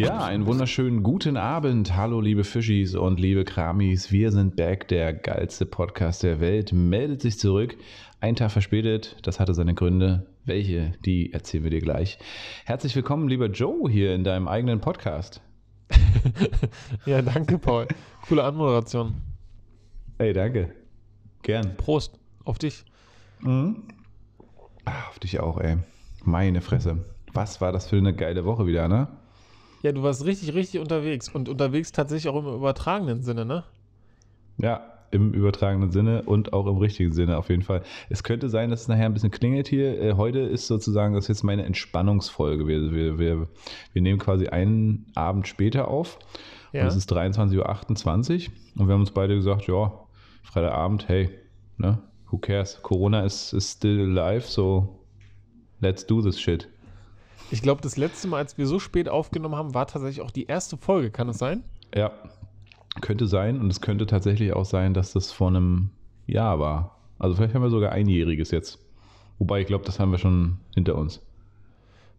Ja, einen wunderschönen guten Abend. Hallo, liebe Fischis und liebe Kramis. Wir sind back. Der geilste Podcast der Welt meldet sich zurück. Ein Tag verspätet. Das hatte seine Gründe. Welche? Die erzählen wir dir gleich. Herzlich willkommen, lieber Joe, hier in deinem eigenen Podcast. ja, danke, Paul. Coole Anmoderation. Ey, danke. Gern. Prost. Auf dich. Mhm. Ach, auf dich auch, ey. Meine Fresse. Was war das für eine geile Woche wieder, ne? Ja, du warst richtig, richtig unterwegs. Und unterwegs tatsächlich auch im übertragenen Sinne, ne? Ja, im übertragenen Sinne und auch im richtigen Sinne auf jeden Fall. Es könnte sein, dass es nachher ein bisschen klingelt hier. Äh, heute ist sozusagen, das ist jetzt meine Entspannungsfolge. Wir, wir, wir, wir nehmen quasi einen Abend später auf. Ja. Und es ist 23.28 Uhr. Und wir haben uns beide gesagt, ja, Freitagabend, hey, ne, who cares? Corona ist, is still alive, so let's do this shit. Ich glaube, das letzte Mal, als wir so spät aufgenommen haben, war tatsächlich auch die erste Folge. Kann es sein? Ja, könnte sein. Und es könnte tatsächlich auch sein, dass das vor einem Jahr war. Also vielleicht haben wir sogar einjähriges jetzt. Wobei ich glaube, das haben wir schon hinter uns.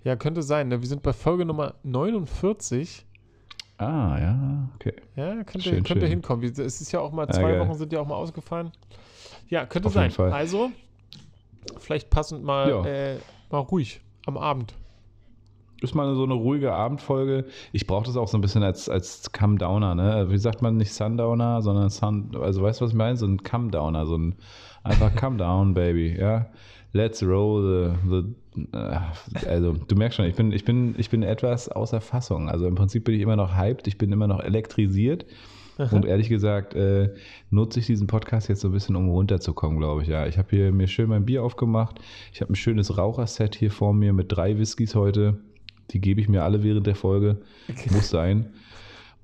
Ja, könnte sein. Ne? Wir sind bei Folge Nummer 49. Ah, ja, okay. Ja, könnte, schön, könnte schön. hinkommen. Es ist ja auch mal, zwei ja, Wochen sind ja auch mal ausgefallen. Ja, könnte Auf sein. Also, vielleicht passend mal, ja. äh, mal ruhig am Abend ist mal so eine ruhige Abendfolge. Ich brauche das auch so ein bisschen als, als Come-Downer, ne? Wie sagt man nicht Sundowner, sondern Sun, also weißt du, was ich meine? So ein Come-Downer, so ein einfach Come Down, Baby, ja. Let's roll the, the äh, also du merkst schon, ich bin, ich bin, ich bin etwas außer Fassung. Also im Prinzip bin ich immer noch hyped, ich bin immer noch elektrisiert. Aha. Und ehrlich gesagt äh, nutze ich diesen Podcast jetzt so ein bisschen, um runterzukommen, glaube ich. Ja, ich habe hier mir schön mein Bier aufgemacht. Ich habe ein schönes Raucherset hier vor mir mit drei Whiskys heute. Die gebe ich mir alle während der Folge. Okay. Muss sein.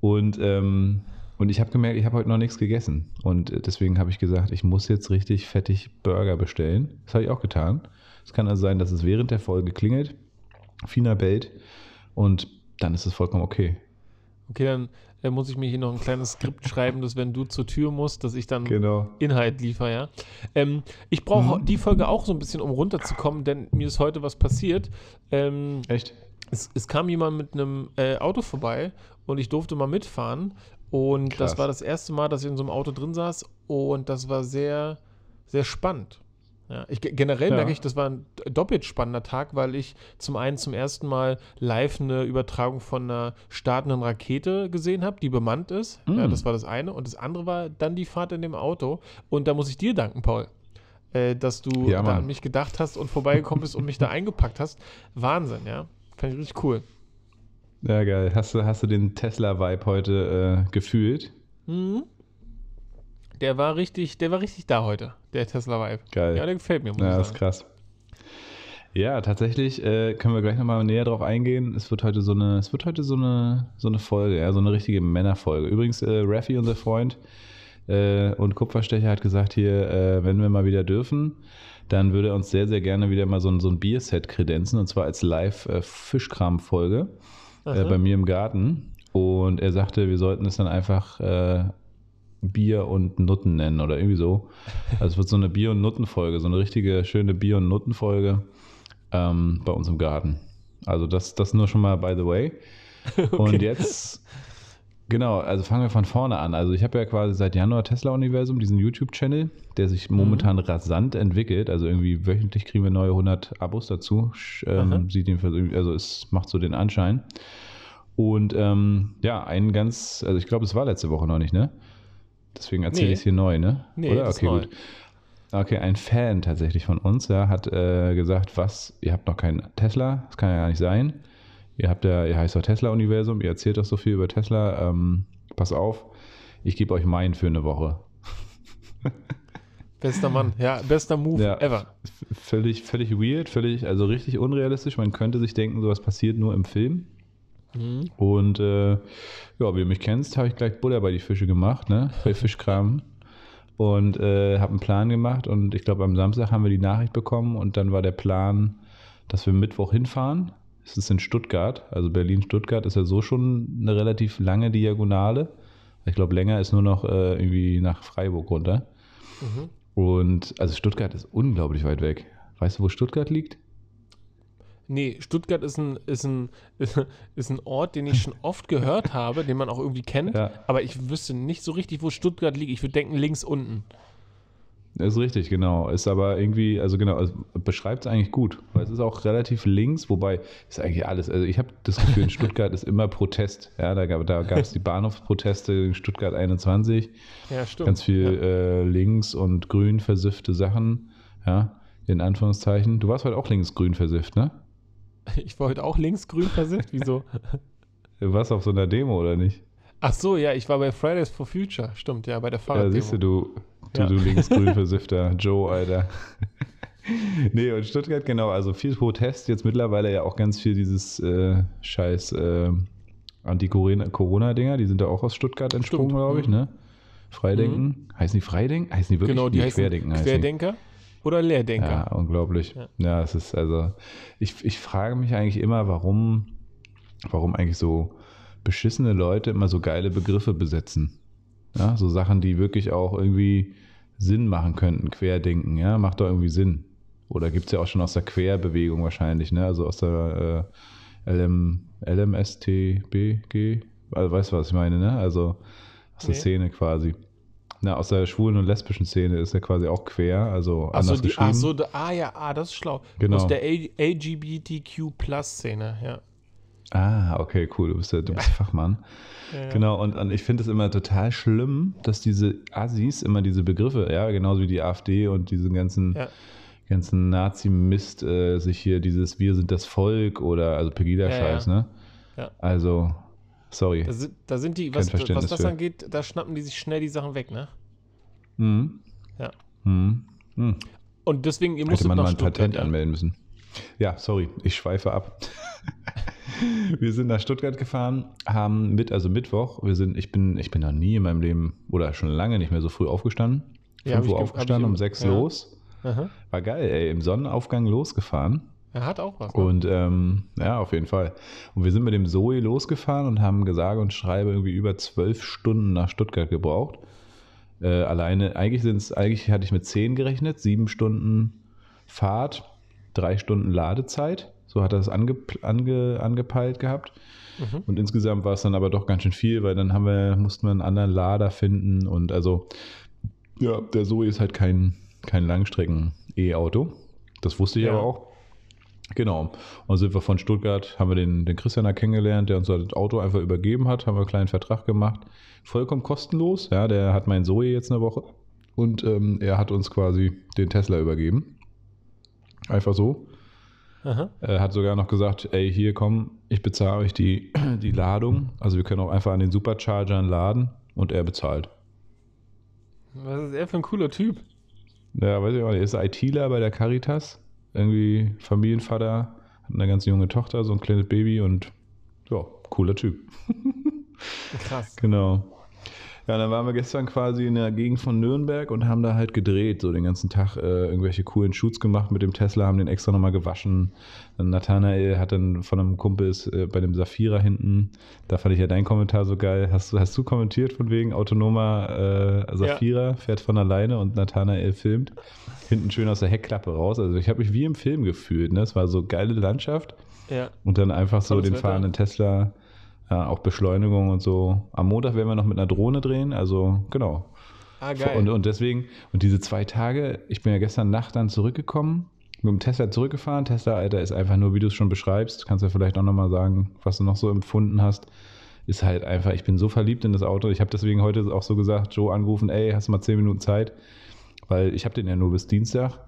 Und, ähm, und ich habe gemerkt, ich habe heute noch nichts gegessen. Und äh, deswegen habe ich gesagt, ich muss jetzt richtig fettig Burger bestellen. Das habe ich auch getan. Es kann also sein, dass es während der Folge klingelt. Fina bellt. Und dann ist es vollkommen okay. Okay, dann äh, muss ich mir hier noch ein kleines Skript schreiben, dass wenn du zur Tür musst, dass ich dann genau. Inhalt liefere, ja. Ähm, ich brauche mhm. die Folge auch so ein bisschen, um runterzukommen, denn mir ist heute was passiert. Ähm, Echt? es, es kam jemand mit einem äh, Auto vorbei und ich durfte mal mitfahren. Und Krass. das war das erste Mal, dass ich in so einem Auto drin saß und das war sehr, sehr spannend. Ja, ich, generell ja. merke ich, das war ein doppelt spannender Tag, weil ich zum einen zum ersten Mal live eine Übertragung von einer startenden Rakete gesehen habe, die bemannt ist. Mm. Ja, das war das eine. Und das andere war dann die Fahrt in dem Auto. Und da muss ich dir danken, Paul, äh, dass du ja, da an mich gedacht hast und vorbeigekommen bist und mich da eingepackt hast. Wahnsinn, ja. Fand ich richtig cool. Ja, geil. Hast du, hast du den Tesla-Vibe heute äh, gefühlt? Mhm. Der war richtig, der war richtig da heute, der Tesla-Vibe. Geil. Ja, der gefällt mir, muss Ja, das ist krass. Ja, tatsächlich äh, können wir gleich nochmal näher drauf eingehen. Es wird heute so eine, es wird heute so eine, so eine Folge, ja, so eine richtige Männerfolge. Übrigens, äh, Raffi, unser Freund äh, und Kupferstecher, hat gesagt hier, äh, wenn wir mal wieder dürfen, dann würde er uns sehr, sehr gerne wieder mal so ein, so ein Bierset kredenzen und zwar als Live-Fischkram-Folge äh, bei mir im Garten. Und er sagte, wir sollten es dann einfach äh, Bier und Nutten nennen oder irgendwie so. Also es wird so eine Bier- und Nutten-Folge, so eine richtige schöne Bier- und Nutten-Folge ähm, bei uns im Garten. Also das, das nur schon mal by the way. Okay. Und jetzt Genau, also fangen wir von vorne an. Also ich habe ja quasi seit Januar Tesla Universum, diesen YouTube-Channel, der sich momentan mhm. rasant entwickelt. Also irgendwie wöchentlich kriegen wir neue 100 Abos dazu. Ähm, sieht jedenfalls irgendwie, also es macht so den Anschein. Und ähm, ja, ein ganz, also ich glaube, es war letzte Woche noch nicht, ne? Deswegen erzähle nee. ich es hier neu, ne? Nee, Oder? Okay, gut. Okay, ein Fan tatsächlich von uns, ja, hat äh, gesagt, was, ihr habt noch keinen Tesla, das kann ja gar nicht sein. Ihr habt ja, ihr heißt doch Tesla-Universum, ihr erzählt doch so viel über Tesla. Ähm, pass auf, ich gebe euch meinen für eine Woche. Bester Mann, ja, bester Move ja, ever. Völlig, völlig weird, völlig, also richtig unrealistisch. Man könnte sich denken, sowas passiert nur im Film. Mhm. Und äh, ja, wie du mich kennst, habe ich gleich Butter bei die Fische gemacht, ne? Bei Fischkram. und äh, habe einen Plan gemacht und ich glaube, am Samstag haben wir die Nachricht bekommen und dann war der Plan, dass wir Mittwoch hinfahren es ist in Stuttgart, also Berlin-Stuttgart ist ja so schon eine relativ lange Diagonale. Ich glaube, länger ist nur noch äh, irgendwie nach Freiburg runter. Mhm. Und also Stuttgart ist unglaublich weit weg. Weißt du, wo Stuttgart liegt? Nee, Stuttgart ist ein, ist, ein, ist ein Ort, den ich schon oft gehört habe, den man auch irgendwie kennt, ja. aber ich wüsste nicht so richtig, wo Stuttgart liegt. Ich würde denken, links unten. Ist richtig, genau. Ist aber irgendwie, also genau, also beschreibt es eigentlich gut, weil es ist auch relativ links, wobei ist eigentlich alles. Also ich habe das Gefühl, in Stuttgart ist immer Protest. Ja, da gab da es die Bahnhofsproteste in Stuttgart 21. Ja, stimmt. Ganz viel ja. äh, links und grün versiffte Sachen. Ja, in Anführungszeichen. Du warst heute auch links-grün versifft, ne? Ich war heute auch links-grün versifft, wieso? Du warst auf so einer Demo, oder nicht? Ach so, ja, ich war bei Fridays for Future, stimmt, ja, bei der Fahrraddemo. Ja, siehst du, du, du, ja. du linksgrün versiffter Joe, Alter. nee, und Stuttgart, genau, also viel Protest, jetzt mittlerweile ja auch ganz viel dieses äh, scheiß äh, Anti-Corona-Dinger, die sind da auch aus Stuttgart entsprungen, glaube ich, mhm. ne? Freidenken. Mhm. Heißen die Freidenken? Heißen die wirklich? Genau, die, heißen Querdenken. Querdenker oder Lehrdenker. Ja, unglaublich. Ja, ja es ist also, ich, ich frage mich eigentlich immer, warum, warum eigentlich so beschissene Leute immer so geile Begriffe besetzen. Ja, so Sachen, die wirklich auch irgendwie Sinn machen könnten. Querdenken, ja, macht doch irgendwie Sinn. Oder gibt es ja auch schon aus der Querbewegung wahrscheinlich, ne? Also aus der äh, LM, LMSTBG. Also weißt du, was ich meine, ne? Also aus der Szene quasi. Na, aus der schwulen und lesbischen Szene ist er quasi auch quer, also ach anders so, die, geschrieben. Ach so, ah ja, ah, das ist schlau. Genau. Aus der LGBTQ-Plus-Szene, ja. Ah, okay, cool. Du bist ja, du bist Fachmann. Ja. Genau, und, und ich finde es immer total schlimm, dass diese Assis immer diese Begriffe, ja, genauso wie die AfD und diesen ganzen, ja. ganzen Nazi-Mist, äh, sich hier dieses Wir sind das Volk oder also Pegida-Scheiß, ja, ne? Ja. Also, sorry. Da sind, da sind die, was, was das für. angeht, da schnappen die sich schnell die Sachen weg, ne? Mhm. Ja. Mhm. Mhm. Und deswegen, ihr müsst Hätte man mal ein Patent anmelden müssen. Ja, sorry, ich schweife ab. wir sind nach Stuttgart gefahren, haben mit, also Mittwoch, wir sind, ich bin, ich bin noch nie in meinem Leben oder schon lange nicht mehr so früh aufgestanden. Ja, 5 Uhr aufgestanden, um 6 ja. los. Aha. War geil, ey, im Sonnenaufgang losgefahren. Er hat auch was. Ne? Und ähm, ja, auf jeden Fall. Und wir sind mit dem Zoe losgefahren und haben gesagt und schreibe irgendwie über zwölf Stunden nach Stuttgart gebraucht. Äh, alleine, eigentlich sind es, eigentlich hatte ich mit zehn gerechnet, sieben Stunden Fahrt, drei Stunden Ladezeit. So hat er es ange, ange, angepeilt gehabt. Mhm. Und insgesamt war es dann aber doch ganz schön viel, weil dann haben wir, mussten wir einen anderen Lader finden. Und also, ja, der Zoe ist halt kein, kein Langstrecken-E-Auto. Das wusste ich ja. aber auch. Genau. Und sind wir von Stuttgart, haben wir den, den Christian da kennengelernt, der uns das Auto einfach übergeben hat, haben wir einen kleinen Vertrag gemacht. Vollkommen kostenlos. Ja, der hat mein Zoe jetzt eine Woche. Und ähm, er hat uns quasi den Tesla übergeben. Einfach so. Er hat sogar noch gesagt, ey, hier komm, ich bezahle euch die, die Ladung. Also wir können auch einfach an den Superchargern laden und er bezahlt. Was ist er für ein cooler Typ? Ja, weiß ich auch nicht. Er ist ITler bei der Caritas. Irgendwie Familienvater, hat eine ganz junge Tochter, so ein kleines Baby und ja, cooler Typ. Krass. genau. Ja, dann waren wir gestern quasi in der Gegend von Nürnberg und haben da halt gedreht, so den ganzen Tag äh, irgendwelche coolen Shoots gemacht mit dem Tesla, haben den extra nochmal gewaschen. Dann Nathanael hat dann von einem Kumpel äh, bei dem Safira hinten, da fand ich ja deinen Kommentar so geil. Hast, hast du kommentiert von wegen autonomer äh, Safira, ja. fährt von alleine und Nathanael filmt. Hinten schön aus der Heckklappe raus. Also ich habe mich wie im Film gefühlt. Ne? Es war so geile Landschaft. Ja. Und dann einfach so den fahrenden Tesla ja, auch Beschleunigung und so. Am Montag werden wir noch mit einer Drohne drehen, also genau. Ah, geil. Und, und deswegen, und diese zwei Tage, ich bin ja gestern Nacht dann zurückgekommen, mit dem Tesla zurückgefahren. Tesla, Alter, ist einfach nur, wie du es schon beschreibst, kannst du ja vielleicht auch nochmal sagen, was du noch so empfunden hast. Ist halt einfach, ich bin so verliebt in das Auto. Ich habe deswegen heute auch so gesagt, Joe angerufen, ey, hast du mal zehn Minuten Zeit? Weil ich habe den ja nur bis Dienstag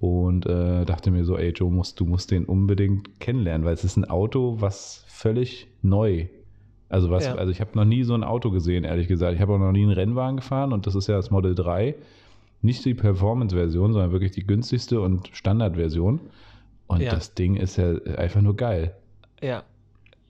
und äh, dachte mir so, ey Joe, musst, du musst den unbedingt kennenlernen, weil es ist ein Auto, was völlig neu. Also was, ja. also ich habe noch nie so ein Auto gesehen, ehrlich gesagt. Ich habe auch noch nie einen Rennwagen gefahren und das ist ja das Model 3. Nicht die Performance-Version, sondern wirklich die günstigste und Standard-Version. Und ja. das Ding ist ja einfach nur geil. Ja,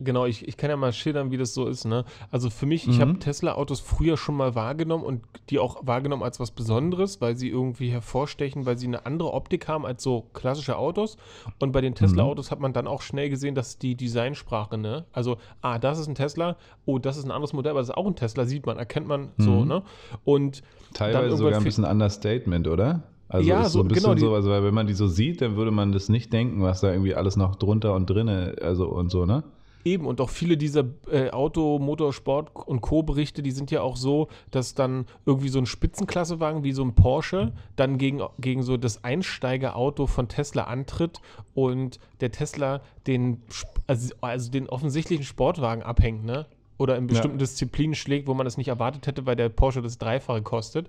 Genau, ich, ich kann ja mal schildern, wie das so ist. Ne? Also für mich, mhm. ich habe Tesla-Autos früher schon mal wahrgenommen und die auch wahrgenommen als was Besonderes, weil sie irgendwie hervorstechen, weil sie eine andere Optik haben als so klassische Autos. Und bei den Tesla-Autos mhm. hat man dann auch schnell gesehen, dass die Designsprache, ne? Also, ah, das ist ein Tesla, oh, das ist ein anderes Modell, aber das ist auch ein Tesla, sieht man, erkennt man mhm. so, ne? Und teilweise sogar ein bisschen Understatement, oder? Also Ja, ist so so- ein bisschen genau, die- so, also weil wenn man die so sieht, dann würde man das nicht denken, was da irgendwie alles noch drunter und drinne, also und so, ne? Eben, und auch viele dieser äh, Auto, Motorsport und Co-Berichte, die sind ja auch so, dass dann irgendwie so ein Spitzenklassewagen wie so ein Porsche dann gegen, gegen so das Einsteigerauto von Tesla antritt und der Tesla den, also, also den offensichtlichen Sportwagen abhängt, ne? Oder in bestimmten Disziplinen schlägt, wo man das nicht erwartet hätte, weil der Porsche das Dreifache kostet.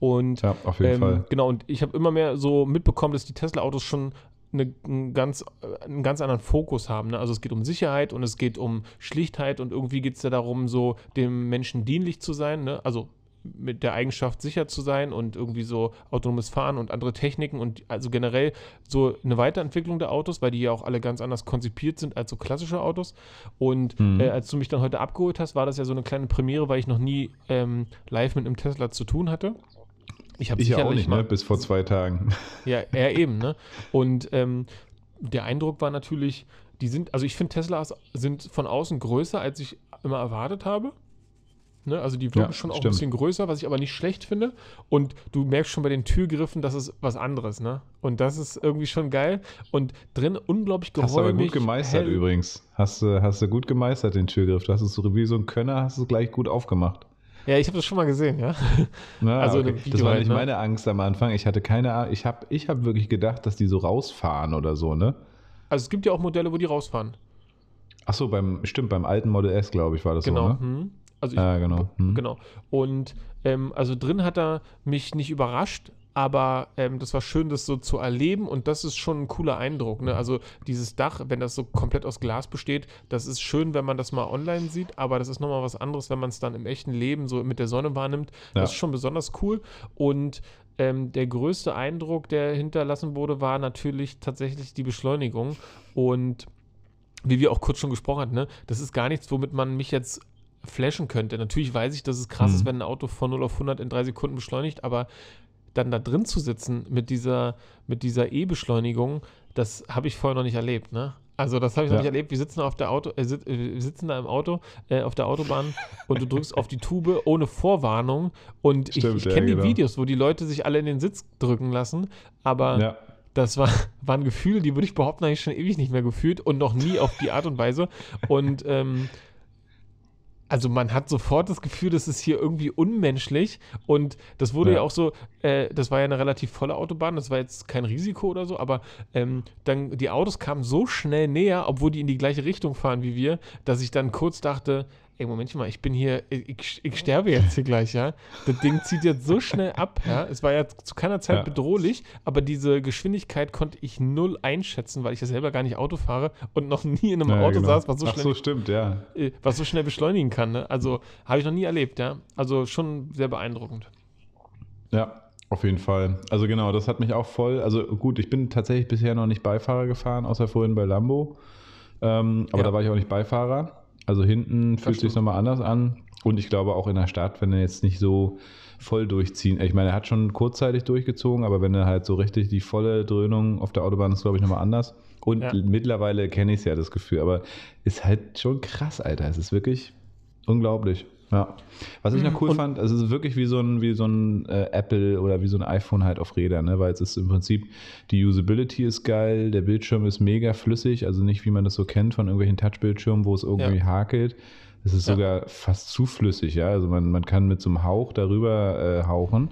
Und Ja, auf jeden ähm, Fall. Genau, und ich habe immer mehr so mitbekommen, dass die Tesla-Autos schon eine, einen, ganz, einen ganz anderen Fokus haben. Ne? Also es geht um Sicherheit und es geht um Schlichtheit und irgendwie geht es ja darum, so dem Menschen dienlich zu sein. Ne? Also mit der Eigenschaft sicher zu sein und irgendwie so autonomes Fahren und andere Techniken und also generell so eine Weiterentwicklung der Autos, weil die ja auch alle ganz anders konzipiert sind als so klassische Autos. Und Mhm. äh, als du mich dann heute abgeholt hast, war das ja so eine kleine Premiere, weil ich noch nie ähm, live mit einem Tesla zu tun hatte. Ich habe Ich ja auch sicherlich nicht, mal ne? Bis vor zwei Tagen. ja, er eben, ne? Und ähm, der Eindruck war natürlich, die sind, also ich finde Teslas sind von außen größer, als ich immer erwartet habe. Ne? Also die wirken Ja, schon auch ein stimmt. bisschen größer, was ich aber nicht schlecht finde. Und du merkst schon bei den Türgriffen, das ist was anderes, ne? Und das ist irgendwie schon geil. Und drin unglaublich geräumig. Hast du aber gut gemeistert hell. übrigens. Hast du hast du gut gemeistert, den Türgriff. Du hast es so wie so ein Könner, hast du es gleich gut aufgemacht. Ja, ich habe das schon mal gesehen, ja. Na, Also okay. das war halt, nicht ne? meine Angst am Anfang. Ich hatte keine Ahnung. Ich habe ich hab wirklich gedacht, dass die so rausfahren oder so, ne? Also es gibt ja auch Modelle, wo die rausfahren. Ach so, beim, stimmt, beim alten Model S, glaube ich, war das Genau. so, ne? Hm. Also ich, Ja, genau. Hm. Genau. Und ähm, also drin hat er mich nicht überrascht, aber ähm, das war schön, das so zu erleben und das ist schon ein cooler Eindruck. Ne? Also dieses Dach, wenn das so komplett aus Glas besteht, das ist schön, wenn man das mal online sieht, aber das ist nochmal was anderes, wenn man es dann im echten Leben so mit der Sonne wahrnimmt. Ja. Das ist schon besonders cool und ähm, der größte Eindruck, der hinterlassen wurde, war natürlich tatsächlich die Beschleunigung und wie wir auch kurz schon gesprochen hatten, ne, das ist gar nichts, womit man mich jetzt flashen könnte. Natürlich weiß ich, dass es krass Mhm. ist, wenn ein Auto von 0 auf 100 in drei Sekunden beschleunigt, aber dann da drin zu sitzen mit dieser, mit dieser E-Beschleunigung, das habe ich vorher noch nicht erlebt, ne? Also das habe ich noch Ja. nicht erlebt. Wir sitzen auf der Auto, äh, äh, wir sitzen da im Auto äh, auf der Autobahn und du drückst auf die Tube ohne Vorwarnung und Stimmt, ich, ich ja, kenne genau. die Videos, wo die Leute sich alle in den Sitz drücken lassen, aber Ja. das war, waren Gefühle, die würde ich behaupten, habe ich schon ewig nicht mehr gefühlt und noch nie auf die Art und Weise. Und ähm, also man hat sofort das Gefühl, das ist hier irgendwie unmenschlich. Und das wurde ja, Ja. auch so, äh, das war ja eine relativ volle Autobahn, das war jetzt kein Risiko oder so, aber ähm, dann die Autos kamen so schnell näher, obwohl die in die gleiche Richtung fahren wie wir, dass ich dann kurz dachte, ey, Momentchen mal, ich bin hier, ich, ich sterbe jetzt hier gleich, ja. Das Ding zieht jetzt so schnell ab, ja. Es war ja zu keiner Zeit Ja. bedrohlich, aber diese Geschwindigkeit konnte ich null einschätzen, weil ich ja selber gar nicht Auto fahre und noch nie in einem Ja, Auto genau. saß, was so Ach schnell so, stimmt, ja. äh, was so schnell beschleunigen kann. Ne? Also habe ich noch nie erlebt, ja. Also schon sehr beeindruckend. Ja, auf jeden Fall. Also genau, das hat mich auch voll. Also gut, ich bin tatsächlich bisher noch nicht Beifahrer gefahren, außer vorhin bei Lambo. Ähm, aber Ja. da war ich auch nicht Beifahrer. Also hinten fühlt sich nochmal anders an. Und ich glaube auch in der Stadt, wenn er jetzt nicht so voll durchziehen. Ich meine, er hat schon kurzzeitig durchgezogen, aber wenn er halt so richtig die volle Dröhnung auf der Autobahn ist, glaube ich, nochmal anders. Und Ja. mittlerweile kenne ich es ja, das Gefühl. Aber ist halt schon krass, Alter. Es ist wirklich unglaublich. Ja. Was ich noch cool Und- fand, also es ist wirklich wie so ein, wie so ein äh, Apple oder wie so ein iPhone halt auf Rädern, ne? weil es ist im Prinzip, die Usability ist geil, der Bildschirm ist mega flüssig, also nicht wie man das so kennt von irgendwelchen Touchbildschirmen, wo es irgendwie hakelt. Es ist Ja. sogar fast zu flüssig, ja. Also man, man kann mit so einem Hauch darüber äh, hauchen.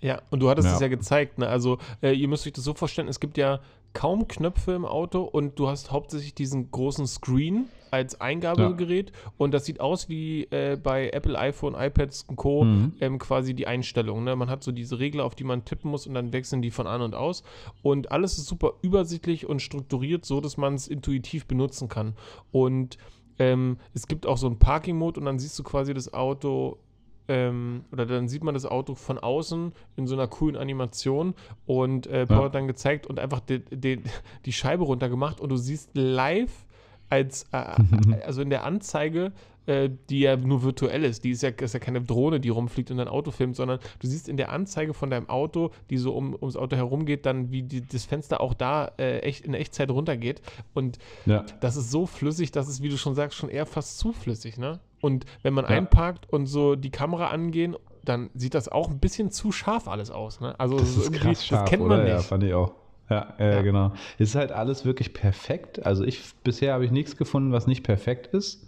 Ja, und du hattest Ja. es ja gezeigt. Ne? Also äh, ihr müsst euch das so vorstellen, es gibt ja kaum Knöpfe im Auto und du hast hauptsächlich diesen großen Screen als Eingabegerät und das sieht aus wie äh, bei Apple, iPhone, iPads und Co. Mhm. Ähm, quasi die Einstellung. Ne? Man hat so diese Regler, auf die man tippen muss und dann wechseln die von an und aus und alles ist super übersichtlich und strukturiert, so dass man es intuitiv benutzen kann. Und ähm, es gibt auch so einen Parking-Mode und dann siehst du quasi das Auto ähm, oder dann sieht man das Auto von außen in so einer coolen Animation und äh, Paul Ja. hat dann gezeigt und einfach die, die, die Scheibe runtergemacht und du siehst live als, äh, also in der Anzeige, äh, die ja nur virtuell ist, die ist ja, ist ja keine Drohne, die rumfliegt und dein Auto filmt, sondern du siehst in der Anzeige von deinem Auto, die so um, ums Auto herumgeht, dann wie die, das Fenster auch da äh, echt, in Echtzeit runtergeht und Ja. das ist so flüssig, dass es, wie du schon sagst, schon eher fast zu flüssig, ne? Und wenn man Ja. einparkt und so die Kamera angehen dann sieht das auch ein bisschen zu scharf alles aus. Ne? Also das, ist krass scharf, das kennt man oder? nicht. Ja, fand ich auch. Ja, ja, ja, genau. Es ist halt alles wirklich perfekt. Also ich bisher habe ich nichts gefunden, was nicht perfekt ist.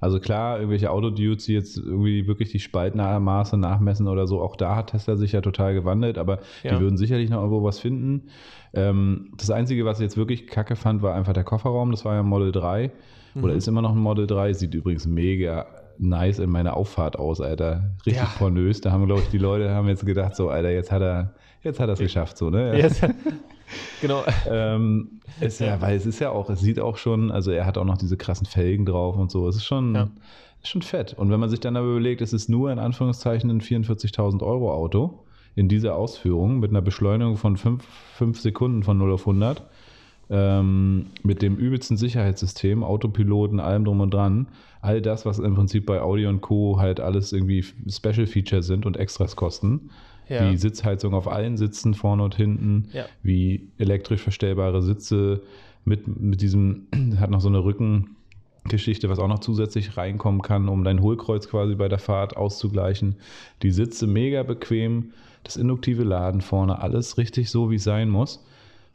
Also klar, irgendwelche Autodudes, die jetzt irgendwie wirklich die Spaltmaße nachmessen oder so, auch da hat Tesla sich ja total gewandelt, aber ja. die würden sicherlich noch irgendwo was finden. Ähm, das Einzige, was ich jetzt wirklich kacke fand, war einfach der Kofferraum. Das war ja Model 3 mhm. oder ist immer noch ein Model 3. Sieht übrigens mega nice in meiner Auffahrt aus, Alter. Richtig ja. pornös. Da haben, glaube ich, die Leute haben jetzt gedacht, so, Alter, jetzt hat er jetzt hat er es geschafft, so, ne? Yes. genau. ähm, ist ja, weil es ist ja auch, es sieht auch schon, also er hat auch noch diese krassen Felgen drauf und so. Es ist schon, ja. ist schon fett. Und wenn man sich dann aber überlegt, es ist nur in Anführungszeichen ein 44.000 Euro Auto in dieser Ausführung mit einer Beschleunigung von 5 Sekunden von 0 auf 100 ähm, mit dem übelsten Sicherheitssystem, Autopiloten, allem drum und dran. All das, was im Prinzip bei Audi und Co. halt alles irgendwie Special Features sind und Extras kosten. Ja. Wie Sitzheizung auf allen Sitzen, vorne und hinten, ja. wie elektrisch verstellbare Sitze mit, mit diesem, hat noch so eine Rückengeschichte, was auch noch zusätzlich reinkommen kann, um dein Hohlkreuz quasi bei der Fahrt auszugleichen. Die Sitze mega bequem, das induktive Laden vorne, alles richtig so, wie es sein muss.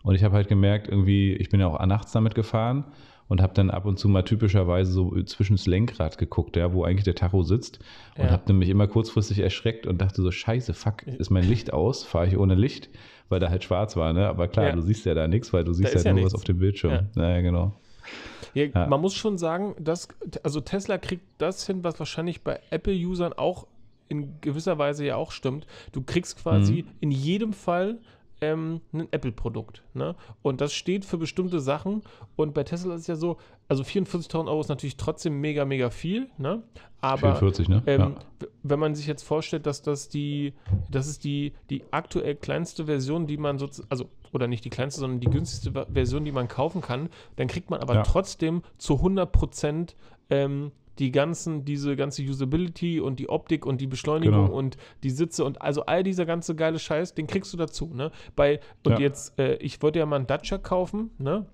Und ich habe halt gemerkt, irgendwie, ich bin ja auch nachts damit gefahren und habe dann ab und zu mal typischerweise so zwischen das Lenkrad geguckt, ja, wo eigentlich der Tacho sitzt. Und ja. habe dann mich immer kurzfristig erschreckt und dachte so, scheiße, fuck, ist mein Licht aus? Fahre ich ohne Licht? Weil da halt schwarz war, ne? Aber klar, ja. du siehst ja da nichts, weil du siehst halt ja nur nichts. was auf dem Bildschirm. Ja. Naja, genau. Man muss schon sagen, dass, also Tesla kriegt das hin, was wahrscheinlich bei Apple-Usern auch in gewisser Weise ja auch stimmt. Du kriegst quasi mhm. in jedem Fall ähm, ein Apple-Produkt. Ne? Und das steht für bestimmte Sachen. Und bei Tesla ist es ja so, also 44.000 Euro ist natürlich trotzdem mega, mega viel. Ne? Aber 44, ne? Ähm, ja. wenn man sich jetzt vorstellt, dass das die, das ist die, die aktuell kleinste Version, die man sozusagen, also oder nicht die kleinste, sondern die günstigste Version, die man kaufen kann, dann kriegt man aber ja. trotzdem zu 100 Prozent ähm, die ganzen, diese ganze Usability und die Optik und die Beschleunigung genau. und die Sitze und also all dieser ganze geile Scheiß, den kriegst du dazu, ne? Bei, und ja. jetzt, äh, ich wollte ja mal einen Dacia kaufen, ne?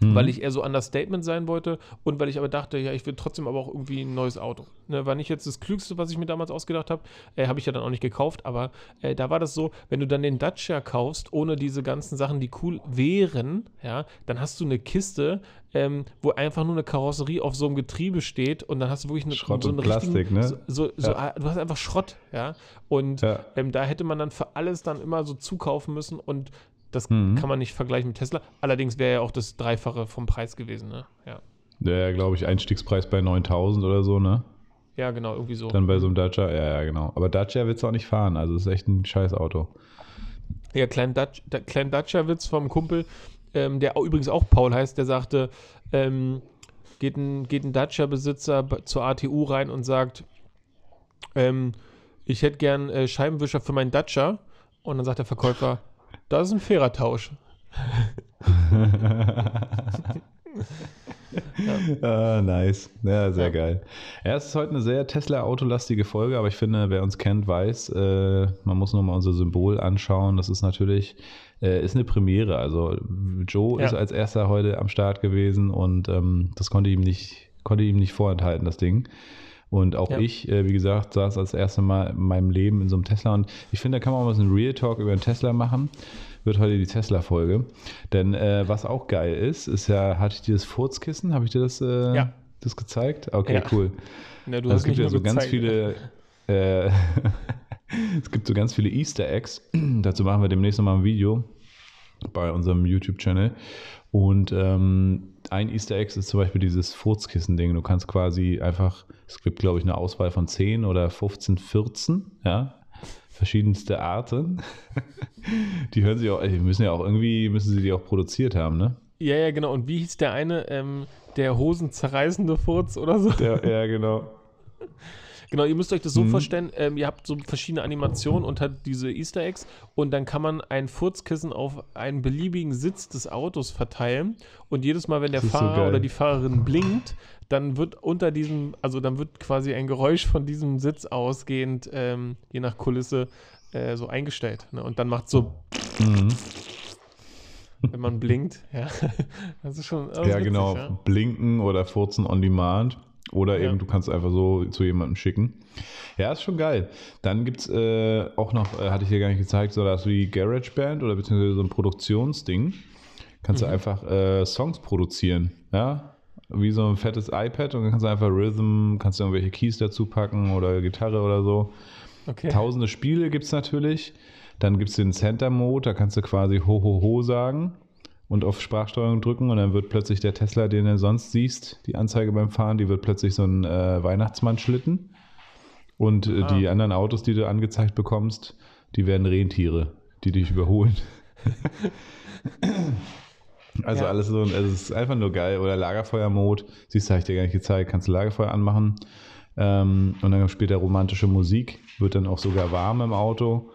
Mhm. Weil ich eher so Understatement sein wollte und weil ich aber dachte, ja, ich will trotzdem aber auch irgendwie ein neues Auto. Ne, war nicht jetzt das Klügste, was ich mir damals ausgedacht habe. Äh, habe ich ja dann auch nicht gekauft, aber äh, da war das so, wenn du dann den Dacia kaufst, ohne diese ganzen Sachen, die cool wären, ja, dann hast du eine Kiste, ähm, wo einfach nur eine Karosserie auf so einem Getriebe steht und dann hast du wirklich eine, Schrott so eine Plastik, ne? So, so, so ja. du hast einfach Schrott, ja. Und ja. Ähm, da hätte man dann für alles dann immer so zukaufen müssen und das mhm. kann man nicht vergleichen mit Tesla. Allerdings wäre ja auch das Dreifache vom Preis gewesen, ne? Ja. Der, glaube ich, Einstiegspreis bei 9000 oder so, ne? Ja, genau, irgendwie so. Dann bei so einem Dacia, ja, ja, genau. Aber Dacia willst du auch nicht fahren, also ist echt ein scheiß Auto. Ja, klein, Dutch, klein Dacia-Witz vom Kumpel, ähm, der übrigens auch Paul heißt, der sagte, ähm, geht ein, geht ein Dacia-Besitzer zur ATU rein und sagt, ähm, ich hätte gern äh, Scheibenwischer für meinen Dacia. Und dann sagt der Verkäufer, das ist ein fairer Tausch. ja. ah, nice. Ja, sehr ja. geil. Ja, es ist heute eine sehr Tesla-autolastige Folge, aber ich finde, wer uns kennt, weiß, äh, man muss nochmal unser Symbol anschauen. Das ist natürlich, äh, ist eine Premiere. Also Joe ja. ist als erster heute am Start gewesen und ähm, das konnte ihm nicht, konnte ihm nicht vorenthalten, das Ding. Und auch ja. ich, äh, wie gesagt, saß als erstes Mal in meinem Leben in so einem Tesla. Und ich finde, da kann man auch mal so einen Real Talk über einen Tesla machen. Wird heute die Tesla-Folge. Denn äh, was auch geil ist, ist ja, hatte ich dir das Furzkissen? Habe ich dir das, äh, ja. das gezeigt? Okay, ja. cool. Ja, du also hast es gibt ja so gezeigt, ganz viele. Äh, es gibt so ganz viele Easter Eggs. Dazu machen wir demnächst nochmal ein Video bei unserem YouTube-Channel. Und ähm, ein Easter Egg ist zum Beispiel dieses Furzkissen-Ding. Du kannst quasi einfach, es gibt glaube ich eine Auswahl von 10 oder 15, 14, ja, verschiedenste Arten. die hören sich auch, die müssen ja auch irgendwie, müssen sie die auch produziert haben, ne? Ja, ja, genau. Und wie hieß der eine, ähm, der hosenzerreißende Furz oder so? Der, ja, genau. Genau, ihr müsst euch das so mhm. vorstellen, ähm, ihr habt so verschiedene Animationen und hat diese Easter Eggs und dann kann man ein Furzkissen auf einen beliebigen Sitz des Autos verteilen und jedes Mal, wenn der Fahrer so oder die Fahrerin blinkt, dann wird unter diesem, also dann wird quasi ein Geräusch von diesem Sitz ausgehend, ähm, je nach Kulisse, äh, so eingestellt. Ne? Und dann macht so mhm. wenn man blinkt, ja. Das ist schon. Das ja, witzig, genau. Ja? Blinken oder Furzen on Demand. Oder eben ja. du kannst einfach so zu jemandem schicken. Ja, ist schon geil. Dann gibt es äh, auch noch, äh, hatte ich dir gar nicht gezeigt, so dass wie GarageBand oder beziehungsweise so ein Produktionsding. Kannst mhm. du einfach äh, Songs produzieren. Ja, wie so ein fettes iPad und dann kannst du einfach Rhythm, kannst du irgendwelche Keys dazu packen oder Gitarre oder so. Okay. Tausende Spiele gibt es natürlich. Dann gibt es den Center Mode, da kannst du quasi ho ho ho sagen und auf Sprachsteuerung drücken und dann wird plötzlich der Tesla, den du sonst siehst, die Anzeige beim Fahren, die wird plötzlich so ein äh, Weihnachtsmann-Schlitten. Und äh, ah. die anderen Autos, die du angezeigt bekommst, die werden Rentiere, die dich überholen. also ja. alles so, also es ist einfach nur geil. Oder Lagerfeuermod, siehst du, habe ich dir gar nicht gezeigt, kannst du Lagerfeuer anmachen. Ähm, und dann spielt er romantische Musik, wird dann auch sogar warm im Auto.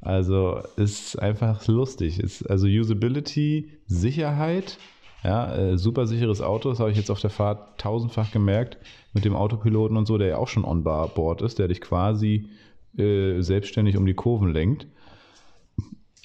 Also ist einfach lustig. Ist also Usability, Sicherheit, ja, äh, super sicheres Auto, das habe ich jetzt auf der Fahrt tausendfach gemerkt mit dem Autopiloten und so, der ja auch schon on board ist, der dich quasi äh, selbstständig um die Kurven lenkt.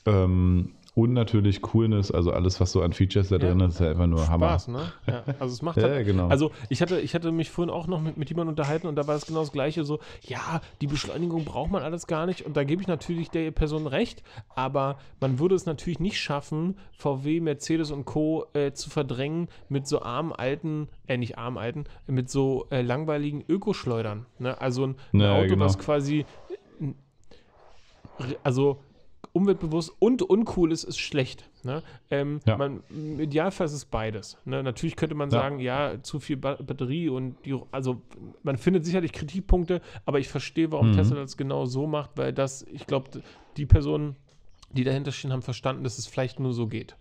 Ähm, und natürlich Coolness, also alles, was so an Features da drin ja. ist, ist ja einfach nur Hammer. Spaß, ne? Ja, also es macht halt, ja, genau. Also ich hatte, ich hatte mich vorhin auch noch mit, mit jemandem unterhalten und da war es genau das Gleiche, so, ja, die Beschleunigung braucht man alles gar nicht und da gebe ich natürlich der Person recht, aber man würde es natürlich nicht schaffen, VW, Mercedes und Co. Äh, zu verdrängen mit so armen alten, äh, nicht armen alten, mit so äh, langweiligen Ökoschleudern. Ne? Also ein, ein Auto, genau. das quasi also umweltbewusst und uncool ist, ist schlecht. Ne? Ähm, ja. man, Im Idealfall ist es beides. Ne? Natürlich könnte man ja. sagen, ja, zu viel ba Batterie und die, also man findet sicherlich Kritikpunkte, aber ich verstehe, warum mhm. Tesla das genau so macht, weil das, ich glaube, die Personen, die dahinter stehen, haben verstanden, dass es vielleicht nur so geht.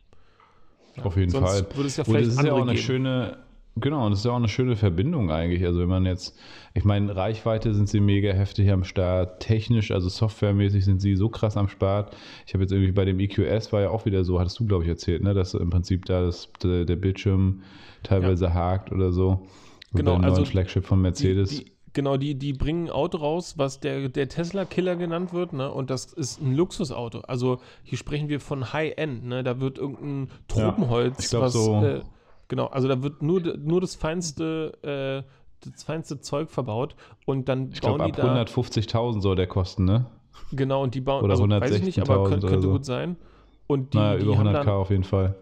Ja. Auf jeden Sonst Fall. Würde es ja vielleicht und es ist ja auch eine geben. schöne Genau, und das ist ja auch eine schöne Verbindung eigentlich. Also wenn man jetzt, ich meine, Reichweite sind sie mega heftig am Start, technisch, also softwaremäßig sind sie so krass am Start. Ich habe jetzt irgendwie bei dem EQS war ja auch wieder so, hattest du glaube ich erzählt, ne, dass im Prinzip da das, der, der Bildschirm teilweise ja. hakt oder so. Genau, also Flagship von Mercedes. Die, die, genau, die, die bringen ein Auto raus, was der, der Tesla-Killer genannt wird, ne? Und das ist ein Luxusauto. Also hier sprechen wir von High-End, ne? Da wird irgendein Tropenholz, ja, was so äh, Genau, also da wird nur, nur das feinste, äh, das feinste Zeug verbaut und dann ich bauen glaub, die ab 150.000 soll der kosten, ne? Genau, und die bauen, oder also, weiß ich nicht, aber könnte, könnte so. gut sein. Und die, naja, über 100k dann, auf jeden Fall.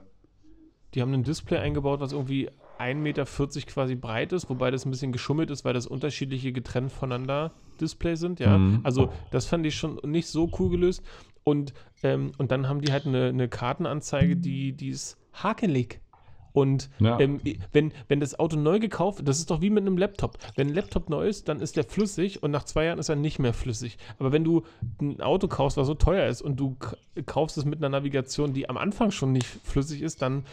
Die haben ein Display eingebaut, was irgendwie 1,40 Meter quasi breit ist, wobei das ein bisschen geschummelt ist, weil das unterschiedliche getrennt voneinander Display sind, ja. Mhm. Also das fand ich schon nicht so cool gelöst. Und, ähm, und dann haben die halt eine, eine Kartenanzeige, die, die ist hakelig. Und ja. ähm, wenn, wenn das Auto neu gekauft das ist doch wie mit einem Laptop. Wenn ein Laptop neu ist, dann ist der flüssig und nach zwei Jahren ist er nicht mehr flüssig. Aber wenn du ein Auto kaufst, was so teuer ist und du kaufst es mit einer Navigation, die am Anfang schon nicht flüssig ist, dann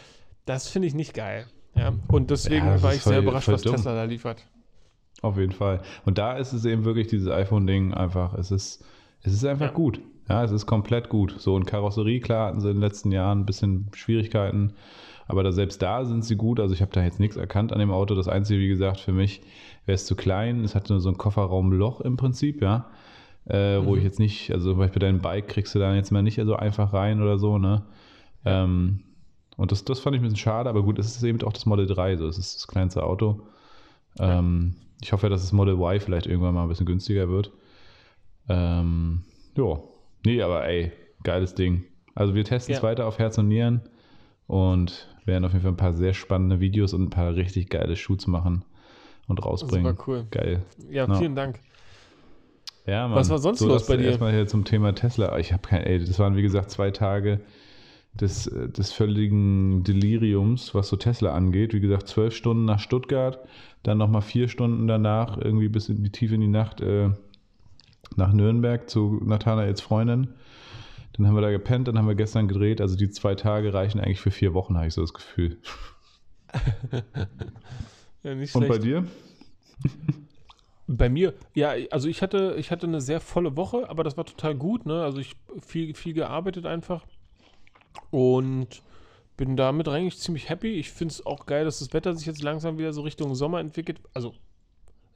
das finde ich nicht geil. Ja? Und deswegen ja, war ich voll, sehr überrascht, was dumm. Tesla da liefert. Auf jeden Fall. Und da ist es eben wirklich dieses iPhone-Ding einfach, es ist, es ist einfach ja. gut. Ja, es ist komplett gut. So, und Karosserie, klar, hatten sie in den letzten Jahren ein bisschen Schwierigkeiten. Aber da, selbst da sind sie gut. Also ich habe da jetzt nichts erkannt an dem Auto. Das Einzige, wie gesagt, für mich wäre es zu klein. Es hat nur so ein Kofferraumloch im Prinzip, ja. Äh, mhm. Wo ich jetzt nicht, also zum Beispiel dein Bike kriegst du da jetzt mal nicht so einfach rein oder so, ne? Ähm, und das, das fand ich ein bisschen schade, aber gut, es ist eben auch das Model 3, so es ist das kleinste Auto. Ähm, ja. Ich hoffe, dass das Model Y vielleicht irgendwann mal ein bisschen günstiger wird. Ähm, ja, nee, aber ey, geiles Ding. Also wir testen es ja. weiter auf Herz und Nieren und werden auf jeden Fall ein paar sehr spannende Videos und ein paar richtig geile Shoots machen und rausbringen. Super cool. Geil. Ja, no. vielen Dank. Ja, Mann. Was war sonst so, los bei dir? Erstmal hier zum Thema Tesla. Ich habe kein, ey, das waren wie gesagt zwei Tage des, des völligen Deliriums, was so Tesla angeht. Wie gesagt, zwölf Stunden nach Stuttgart, dann nochmal vier Stunden danach, irgendwie bis in die Tiefe in die Nacht äh, nach Nürnberg zu Nathanaels Freundin. Dann haben wir da gepennt, dann haben wir gestern gedreht. Also die zwei Tage reichen eigentlich für vier Wochen, habe ich so das Gefühl. ja, nicht Und bei dir? Bei mir, ja, also ich hatte, ich hatte eine sehr volle Woche, aber das war total gut, ne? Also ich viel, viel gearbeitet einfach und bin damit eigentlich ziemlich happy. Ich finde es auch geil, dass das Wetter sich jetzt langsam wieder so Richtung Sommer entwickelt. Also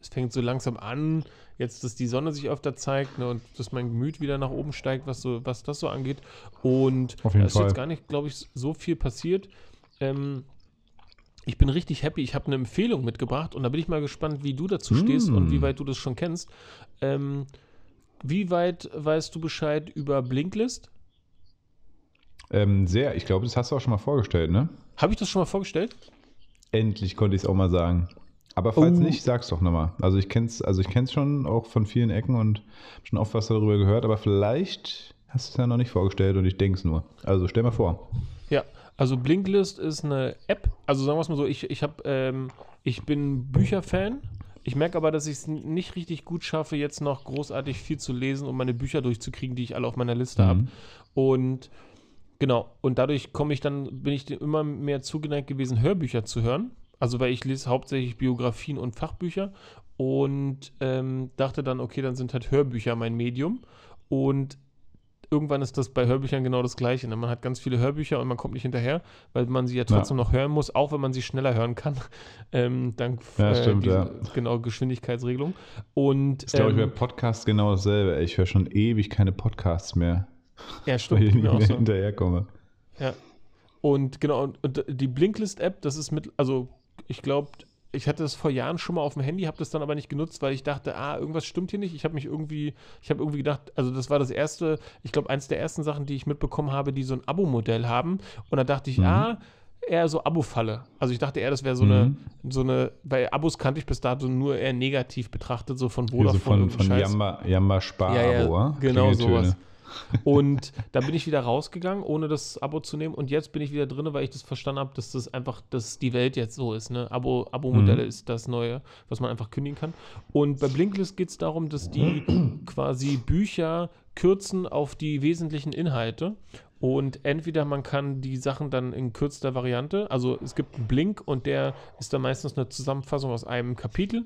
es fängt so langsam an, jetzt, dass die Sonne sich öfter zeigt ne, und dass mein Gemüt wieder nach oben steigt, was, so, was das so angeht. Und da ist Fall. jetzt gar nicht, glaube ich, so viel passiert. Ähm, ich bin richtig happy. Ich habe eine Empfehlung mitgebracht und da bin ich mal gespannt, wie du dazu stehst mm. und wie weit du das schon kennst. Ähm, wie weit weißt du Bescheid über Blinklist? Ähm, sehr. Ich glaube, das hast du auch schon mal vorgestellt, ne? Habe ich das schon mal vorgestellt? Endlich konnte ich es auch mal sagen. Aber falls oh. nicht, sag's doch nochmal. Also ich kenn's, also ich kenn's schon auch von vielen Ecken und schon oft was darüber gehört, aber vielleicht hast du es ja noch nicht vorgestellt und ich denke es nur. Also stell mal vor. Ja, also Blinklist ist eine App. Also sagen wir es mal so, ich, ich, hab, ähm, ich bin Bücherfan. Ich merke aber, dass ich es nicht richtig gut schaffe, jetzt noch großartig viel zu lesen, um meine Bücher durchzukriegen, die ich alle auf meiner Liste mhm. habe. Und genau, und dadurch komme ich dann, bin ich immer mehr zugeneigt gewesen, Hörbücher zu hören. Also weil ich lese hauptsächlich Biografien und Fachbücher und ähm, dachte dann, okay, dann sind halt Hörbücher mein Medium. Und irgendwann ist das bei Hörbüchern genau das Gleiche. Ne? Man hat ganz viele Hörbücher und man kommt nicht hinterher, weil man sie ja trotzdem ja. noch hören muss, auch wenn man sie schneller hören kann. Ähm, dank ja, äh, stimmt, diese, ja. genau Geschwindigkeitsregelung. Und ist, glaube ich, bei ähm, Podcasts genau dasselbe. Ich höre schon ewig keine Podcasts mehr. Ja, stimmt. Weil ich nicht mehr so. hinterherkomme. Ja. Und genau, und, und die Blinklist-App, das ist mit, also ich glaube, ich hatte das vor Jahren schon mal auf dem Handy, habe das dann aber nicht genutzt, weil ich dachte, ah, irgendwas stimmt hier nicht. Ich habe mich irgendwie, ich habe irgendwie gedacht, also das war das erste, ich glaube, eins der ersten Sachen, die ich mitbekommen habe, die so ein Abo-Modell haben. Und da dachte ich, mhm. ah, eher so Abo-Falle. Also ich dachte eher, das wäre so, mhm. eine, so eine, bei Abos kannte ich bis dato nur eher negativ betrachtet, so von Vodafone. Also von, von Jamba, Jamba Spar-Abo, ja, ja, genau sowas. Und da bin ich wieder rausgegangen, ohne das Abo zu nehmen. Und jetzt bin ich wieder drin, weil ich das verstanden habe, dass das einfach, dass die Welt jetzt so ist. Ne? Abo, Abo-Modelle mhm. ist das Neue, was man einfach kündigen kann. Und bei Blinklist geht es darum, dass die quasi Bücher kürzen auf die wesentlichen Inhalte. Und entweder man kann die Sachen dann in kürzester Variante, also es gibt einen Blink und der ist dann meistens eine Zusammenfassung aus einem Kapitel.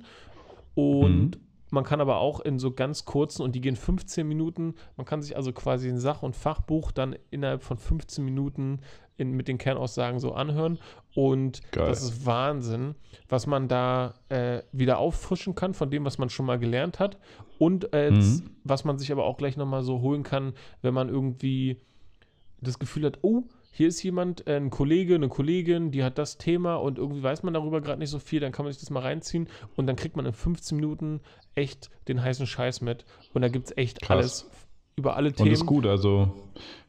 Und mhm. Man kann aber auch in so ganz kurzen, und die gehen 15 Minuten, man kann sich also quasi ein Sach- und Fachbuch dann innerhalb von 15 Minuten in, mit den Kernaussagen so anhören. Und Geil. das ist Wahnsinn, was man da äh, wieder auffrischen kann von dem, was man schon mal gelernt hat. Und äh, mhm. was man sich aber auch gleich nochmal so holen kann, wenn man irgendwie das Gefühl hat, oh, hier ist jemand, äh, ein Kollege, eine Kollegin, die hat das Thema und irgendwie weiß man darüber gerade nicht so viel, dann kann man sich das mal reinziehen und dann kriegt man in 15 Minuten echt den heißen Scheiß mit. Und da gibt es echt Krass. alles über alle Themen. Und ist gut, also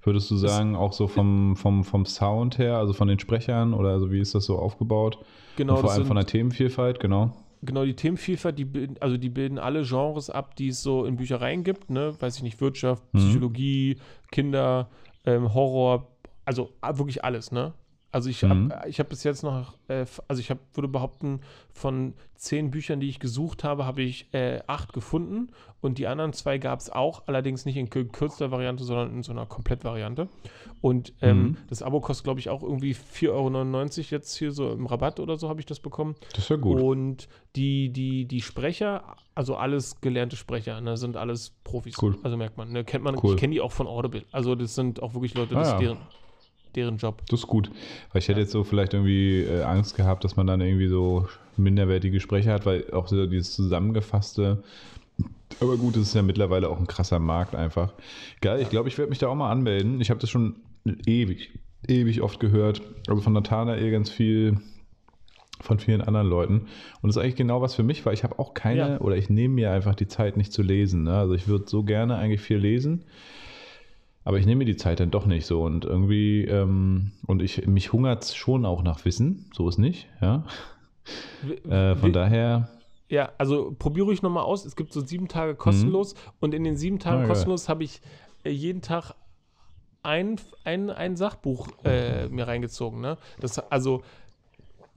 würdest du sagen, auch so vom, vom, vom Sound her, also von den Sprechern oder also wie ist das so aufgebaut? Genau. Und vor allem von der Themenvielfalt, genau. Genau, die Themenvielfalt, die bilden, also die bilden alle Genres ab, die es so in Büchereien gibt, ne? Weiß ich nicht, Wirtschaft, mhm. Psychologie, Kinder, ähm, Horror, also ah, wirklich alles, ne? Also ich mhm. habe ich hab bis jetzt noch, äh, also ich hab, würde behaupten, von zehn Büchern, die ich gesucht habe, habe ich äh, acht gefunden und die anderen zwei gab es auch, allerdings nicht in kürzester Variante, sondern in so einer Komplettvariante. Und ähm, mhm. das Abo kostet, glaube ich, auch irgendwie 4,99 Euro jetzt hier so im Rabatt oder so habe ich das bekommen. Das ist ja gut. Und die, die, die Sprecher, also alles gelernte Sprecher, ne, sind alles Profis. Cool. Also merkt man, ne, kennt man, cool. ich kenne die auch von Audible. Also das sind auch wirklich Leute, das ah, ja. deren deren Job. Das ist gut. Weil ich hätte jetzt so vielleicht irgendwie äh, Angst gehabt, dass man dann irgendwie so minderwertige Gespräche hat, weil auch so dieses zusammengefasste. Aber gut, es ist ja mittlerweile auch ein krasser Markt einfach. Geil, ich glaube, ich werde mich da auch mal anmelden. Ich habe das schon ewig, ewig oft gehört. Also von Nathanael ganz viel, von vielen anderen Leuten. Und das ist eigentlich genau was für mich, weil ich habe auch keine, ja. oder ich nehme mir einfach die Zeit nicht zu lesen. Ne? Also ich würde so gerne eigentlich viel lesen. Aber ich nehme mir die Zeit dann doch nicht so und irgendwie, ähm, und ich, mich hungert es schon auch nach Wissen, so ist nicht, ja. Äh, von daher. Ja, also probiere ich nochmal aus. Es gibt so sieben Tage kostenlos mhm. und in den sieben Tagen oh, kostenlos habe ich äh, jeden Tag ein, ein, ein Sachbuch äh, mir reingezogen. Ne? Das, also,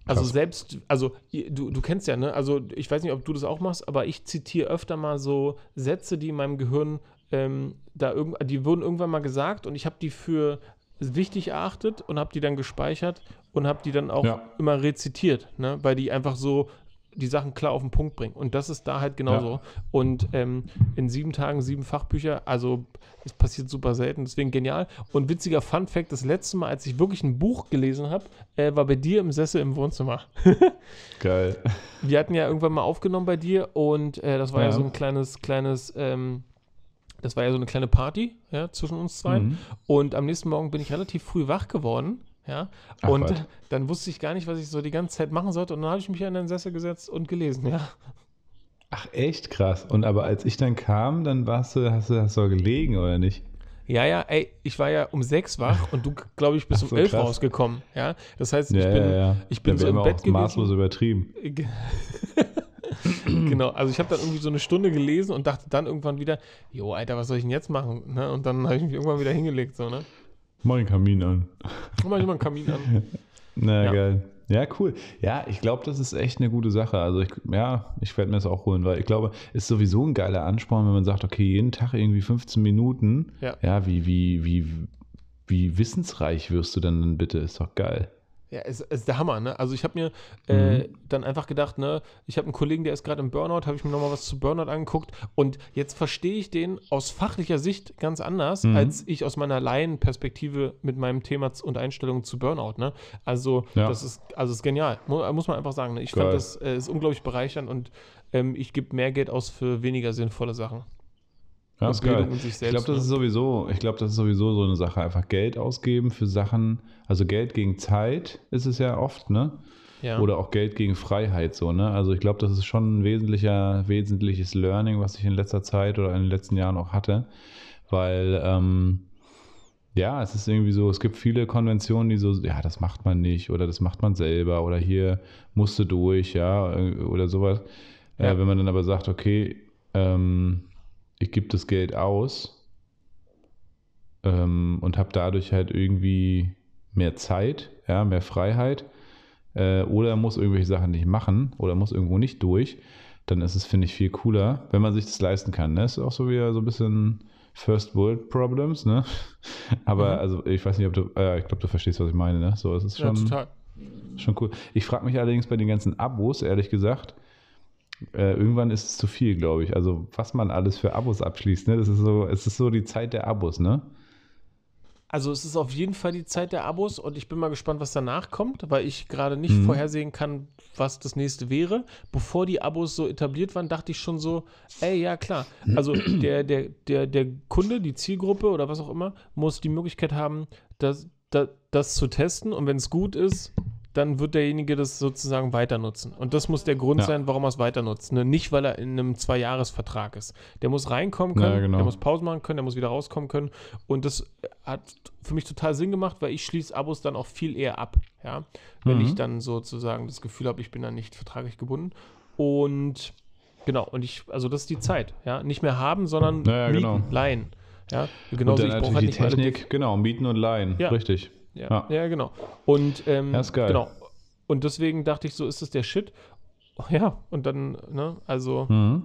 also Krass. selbst, also du, du kennst ja, ne? Also ich weiß nicht, ob du das auch machst, aber ich zitiere öfter mal so Sätze, die in meinem Gehirn ähm, da irgend, die wurden irgendwann mal gesagt und ich habe die für wichtig erachtet und habe die dann gespeichert und habe die dann auch ja. immer rezitiert, ne? weil die einfach so die Sachen klar auf den Punkt bringen. Und das ist da halt genauso. Ja. Und ähm, in sieben Tagen sieben Fachbücher, also es passiert super selten, deswegen genial. Und witziger Fun Fact: Das letzte Mal, als ich wirklich ein Buch gelesen habe, äh, war bei dir im Sessel im Wohnzimmer. Geil. Wir hatten ja irgendwann mal aufgenommen bei dir und äh, das war ja. ja, so ein kleines, kleines ähm, das war ja so eine kleine Party ja, zwischen uns zwei. Mhm. Und am nächsten Morgen bin ich relativ früh wach geworden Ja, Ach, und was? dann wusste ich gar nicht, was ich so die ganze Zeit machen sollte. Und dann habe ich mich an den Sessel gesetzt und gelesen, ja. Ach, echt krass. Und aber als ich dann kam, dann warst du, hast du, hast du gelegen, oder nicht? Ja, ja, ey, ich war ja um sechs wach und du, glaube ich, bist so, um elf krass. rausgekommen. Ja, das heißt, ich ja, bin, ja, ja. Ich bin so im Bett gewesen. maßlos übertrieben. genau, also ich habe dann irgendwie so eine Stunde gelesen und dachte dann irgendwann wieder, jo, Alter, was soll ich denn jetzt machen? Ne? Und dann habe ich mich irgendwann wieder hingelegt, so, ne? Mach den Kamin an. Mach ich mal einen Kamin an. Na, ja. geil. Ja, cool. Ja, ich glaube, das ist echt eine gute Sache. Also ich, ja, ich werde mir das auch holen, weil ich glaube, es ist sowieso ein geiler Ansporn, wenn man sagt, okay, jeden Tag irgendwie 15 Minuten. Ja. Ja, wie, wie, wie, wie wissensreich wirst du denn bitte? Ist doch geil. Ja, ist, ist der Hammer, ne? Also ich habe mir äh, mhm. dann einfach gedacht, ne, ich habe einen Kollegen, der ist gerade im Burnout, habe ich mir nochmal was zu Burnout angeguckt und jetzt verstehe ich den aus fachlicher Sicht ganz anders, mhm. als ich aus meiner Laienperspektive mit meinem Thema und Einstellung zu Burnout, ne? Also ja. das ist, also ist genial, muss man einfach sagen. Ne? Ich Geil. fand das äh, ist unglaublich bereichernd und ähm, ich gebe mehr Geld aus für weniger sinnvolle Sachen. Ja, ist geil. ich glaube, das ist sowieso, ich glaube, das ist sowieso so eine Sache. Einfach Geld ausgeben für Sachen, also Geld gegen Zeit ist es ja oft, ne? Ja. Oder auch Geld gegen Freiheit, so, ne? Also ich glaube, das ist schon ein wesentlicher, wesentliches Learning, was ich in letzter Zeit oder in den letzten Jahren auch hatte. Weil, ähm, ja, es ist irgendwie so, es gibt viele Konventionen, die so, ja, das macht man nicht oder das macht man selber oder hier musste durch, ja, oder sowas. Äh, ja. Äh, wenn man dann aber sagt, okay, ähm, ich gebe das Geld aus ähm, und habe dadurch halt irgendwie mehr Zeit, ja, mehr Freiheit äh, oder muss irgendwelche Sachen nicht machen oder muss irgendwo nicht durch, dann ist es, finde ich, viel cooler, wenn man sich das leisten kann. Ne? Ist auch so wieder so ein bisschen First World Problems, ne? Aber mhm. also ich weiß nicht, ob du, äh, ich glaube, du verstehst, was ich meine, ne? So, es ist schon, ja, schon cool. Ich frage mich allerdings bei den ganzen Abos, ehrlich gesagt, äh, irgendwann ist es zu viel, glaube ich. Also was man alles für Abos abschließt, ne? Das ist so, es ist so die Zeit der Abos, ne? Also es ist auf jeden Fall die Zeit der Abos und ich bin mal gespannt, was danach kommt, weil ich gerade nicht mhm. vorhersehen kann, was das nächste wäre. Bevor die Abos so etabliert waren, dachte ich schon so, ey, ja klar. Also der, der, der, der Kunde, die Zielgruppe oder was auch immer, muss die Möglichkeit haben, das, das, das zu testen und wenn es gut ist, dann wird derjenige das sozusagen weiter nutzen. Und das muss der Grund ja. sein, warum er es weiter nutzt. Ne? Nicht, weil er in einem Zweijahresvertrag ist. Der muss reinkommen können, ja, genau. der muss Pause machen können, der muss wieder rauskommen können. Und das hat für mich total Sinn gemacht, weil ich schließe Abos dann auch viel eher ab. Ja? Wenn mhm. ich dann sozusagen das Gefühl habe, ich bin dann nicht vertraglich gebunden. Und genau, und ich, also das ist die Zeit. Ja? Nicht mehr haben, sondern ja, mieten, genau. leihen. Ja, genauso und dann ich brauche halt die Technik, genau, mieten und leihen, ja. richtig. Ja, ja. ja genau. Und, ähm, ja, ist geil. Genau. Und deswegen dachte ich so, ist das der Shit? Ja, und dann, ne, also. Mhm.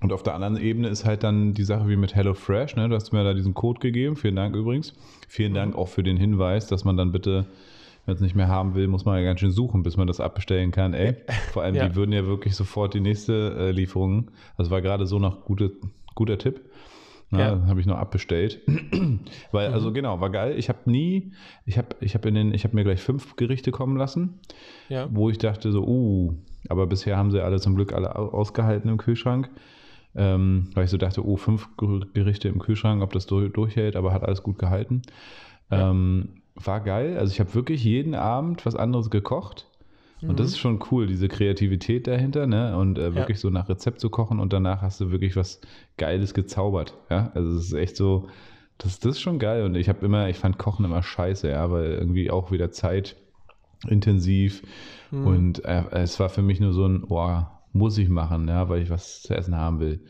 Und auf der anderen Ebene ist halt dann die Sache wie mit HelloFresh, ne? Du hast mir da diesen Code gegeben. Vielen Dank übrigens. Vielen Dank auch für den Hinweis, dass man dann bitte, wenn es nicht mehr haben will, muss man ja ganz schön suchen, bis man das abbestellen kann. Ey, vor allem, ja. die würden ja wirklich sofort die nächste äh, Lieferung. Das war gerade so noch gute, guter Tipp. Ja. Habe ich noch abbestellt. Weil, mhm. also genau, war geil. Ich habe nie, ich habe ich hab in den, ich habe mir gleich fünf Gerichte kommen lassen, ja. wo ich dachte so, uh, aber bisher haben sie alle zum Glück alle ausgehalten im Kühlschrank. Ähm, weil ich so dachte, oh, fünf Gerichte im Kühlschrank, ob das durchhält, aber hat alles gut gehalten. Ja. Ähm, war geil. Also ich habe wirklich jeden Abend was anderes gekocht. Und das mhm. ist schon cool, diese Kreativität dahinter, ne? Und äh, wirklich ja. so nach Rezept zu kochen und danach hast du wirklich was Geiles gezaubert. Ja, also es ist echt so, das, das ist schon geil. Und ich habe immer, ich fand Kochen immer scheiße, ja, weil irgendwie auch wieder zeitintensiv. Mhm. Und äh, es war für mich nur so ein, boah, muss ich machen, ja, weil ich was zu essen haben will.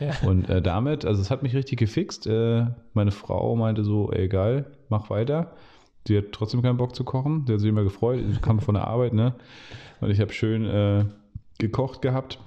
Ja. Und äh, damit, also es hat mich richtig gefixt. Äh, meine Frau meinte so, ey geil, mach weiter. Die hat trotzdem keinen Bock zu kochen. Der hat sich immer gefreut. Ich kam von der Arbeit, ne? Und ich habe schön äh, gekocht gehabt.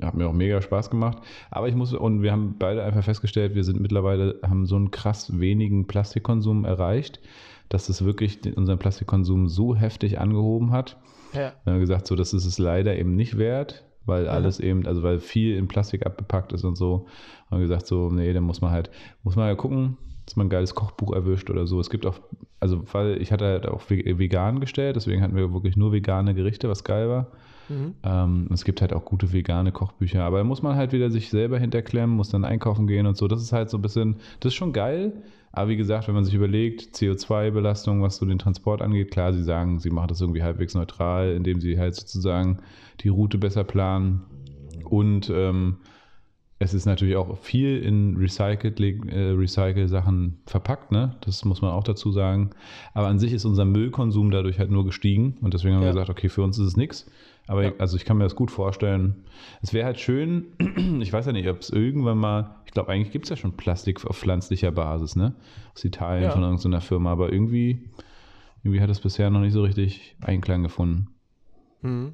Hat mir auch mega Spaß gemacht. Aber ich muss, und wir haben beide einfach festgestellt, wir sind mittlerweile, haben so einen krass wenigen Plastikkonsum erreicht, dass es wirklich unseren Plastikkonsum so heftig angehoben hat. Ja. Wir haben gesagt, so, das ist es leider eben nicht wert, weil ja. alles eben, also weil viel in Plastik abgepackt ist und so. Haben wir gesagt, so, nee, dann muss man halt, muss man ja gucken, dass man ein geiles Kochbuch erwischt oder so. Es gibt auch also weil ich hatte halt auch vegan gestellt, deswegen hatten wir wirklich nur vegane Gerichte, was geil war. Mhm. Ähm, es gibt halt auch gute vegane Kochbücher, aber da muss man halt wieder sich selber hinterklemmen, muss dann einkaufen gehen und so. Das ist halt so ein bisschen, das ist schon geil. Aber wie gesagt, wenn man sich überlegt, CO2-Belastung, was so den Transport angeht, klar, sie sagen, sie machen das irgendwie halbwegs neutral, indem sie halt sozusagen die Route besser planen und ähm, es ist natürlich auch viel in Recycled, äh, Recycle-Sachen verpackt, ne? Das muss man auch dazu sagen. Aber an sich ist unser Müllkonsum dadurch halt nur gestiegen und deswegen haben ja. wir gesagt, okay, für uns ist es nichts. Aber ja. ich, also ich kann mir das gut vorstellen. Es wäre halt schön, ich weiß ja nicht, ob es irgendwann mal, ich glaube, eigentlich gibt es ja schon Plastik auf pflanzlicher Basis, ne? Aus Italien ja. von irgendeiner Firma, aber irgendwie, irgendwie hat es bisher noch nicht so richtig Einklang gefunden. Mhm.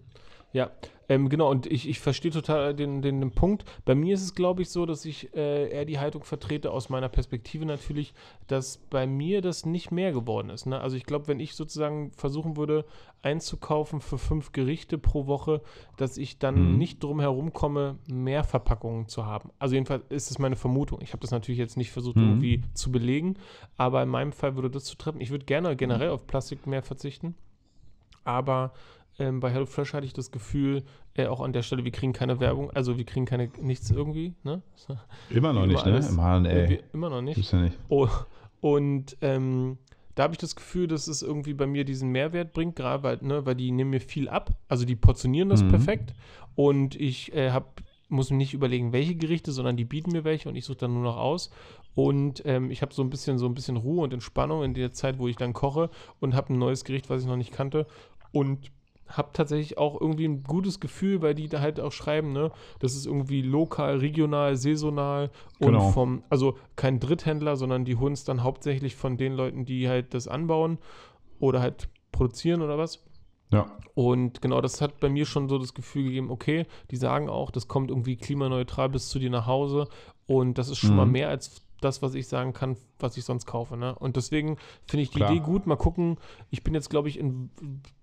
Ja, ähm, genau, und ich, ich verstehe total den, den, den, Punkt. Bei mir ist es, glaube ich, so, dass ich äh, eher die Haltung vertrete, aus meiner Perspektive natürlich, dass bei mir das nicht mehr geworden ist. Ne? Also ich glaube, wenn ich sozusagen versuchen würde, einzukaufen für fünf Gerichte pro Woche, dass ich dann mhm. nicht drum herum komme, mehr Verpackungen zu haben. Also jedenfalls ist es meine Vermutung. Ich habe das natürlich jetzt nicht versucht, mhm. irgendwie zu belegen, aber in meinem Fall würde das zu treffen. Ich würde gerne generell auf Plastik mehr verzichten. Aber ähm, bei HelloFresh hatte ich das Gefühl, äh, auch an der Stelle, wir kriegen keine Werbung, also wir kriegen keine nichts irgendwie. Ne? Immer noch nicht, ne? Im HNL. Immer noch nicht. Ja nicht. Oh, und ähm, da habe ich das Gefühl, dass es irgendwie bei mir diesen Mehrwert bringt, gerade weil, ne, weil die nehmen mir viel ab. Also die portionieren das mhm. perfekt. Und ich äh, hab, muss mir nicht überlegen, welche Gerichte, sondern die bieten mir welche und ich suche dann nur noch aus. Und ähm, ich habe so ein bisschen so ein bisschen Ruhe und Entspannung in der Zeit, wo ich dann koche und habe ein neues Gericht, was ich noch nicht kannte. Und habe tatsächlich auch irgendwie ein gutes Gefühl, weil die da halt auch schreiben, ne, das ist irgendwie lokal, regional, saisonal und genau. vom, also kein Dritthändler, sondern die holen es dann hauptsächlich von den Leuten, die halt das anbauen oder halt produzieren oder was. Ja. Und genau, das hat bei mir schon so das Gefühl gegeben, okay, die sagen auch, das kommt irgendwie klimaneutral bis zu dir nach Hause und das ist schon mhm. mal mehr als das, was ich sagen kann, was ich sonst kaufe. Ne? Und deswegen finde ich die Klar. Idee gut. Mal gucken. Ich bin jetzt, glaube ich, in,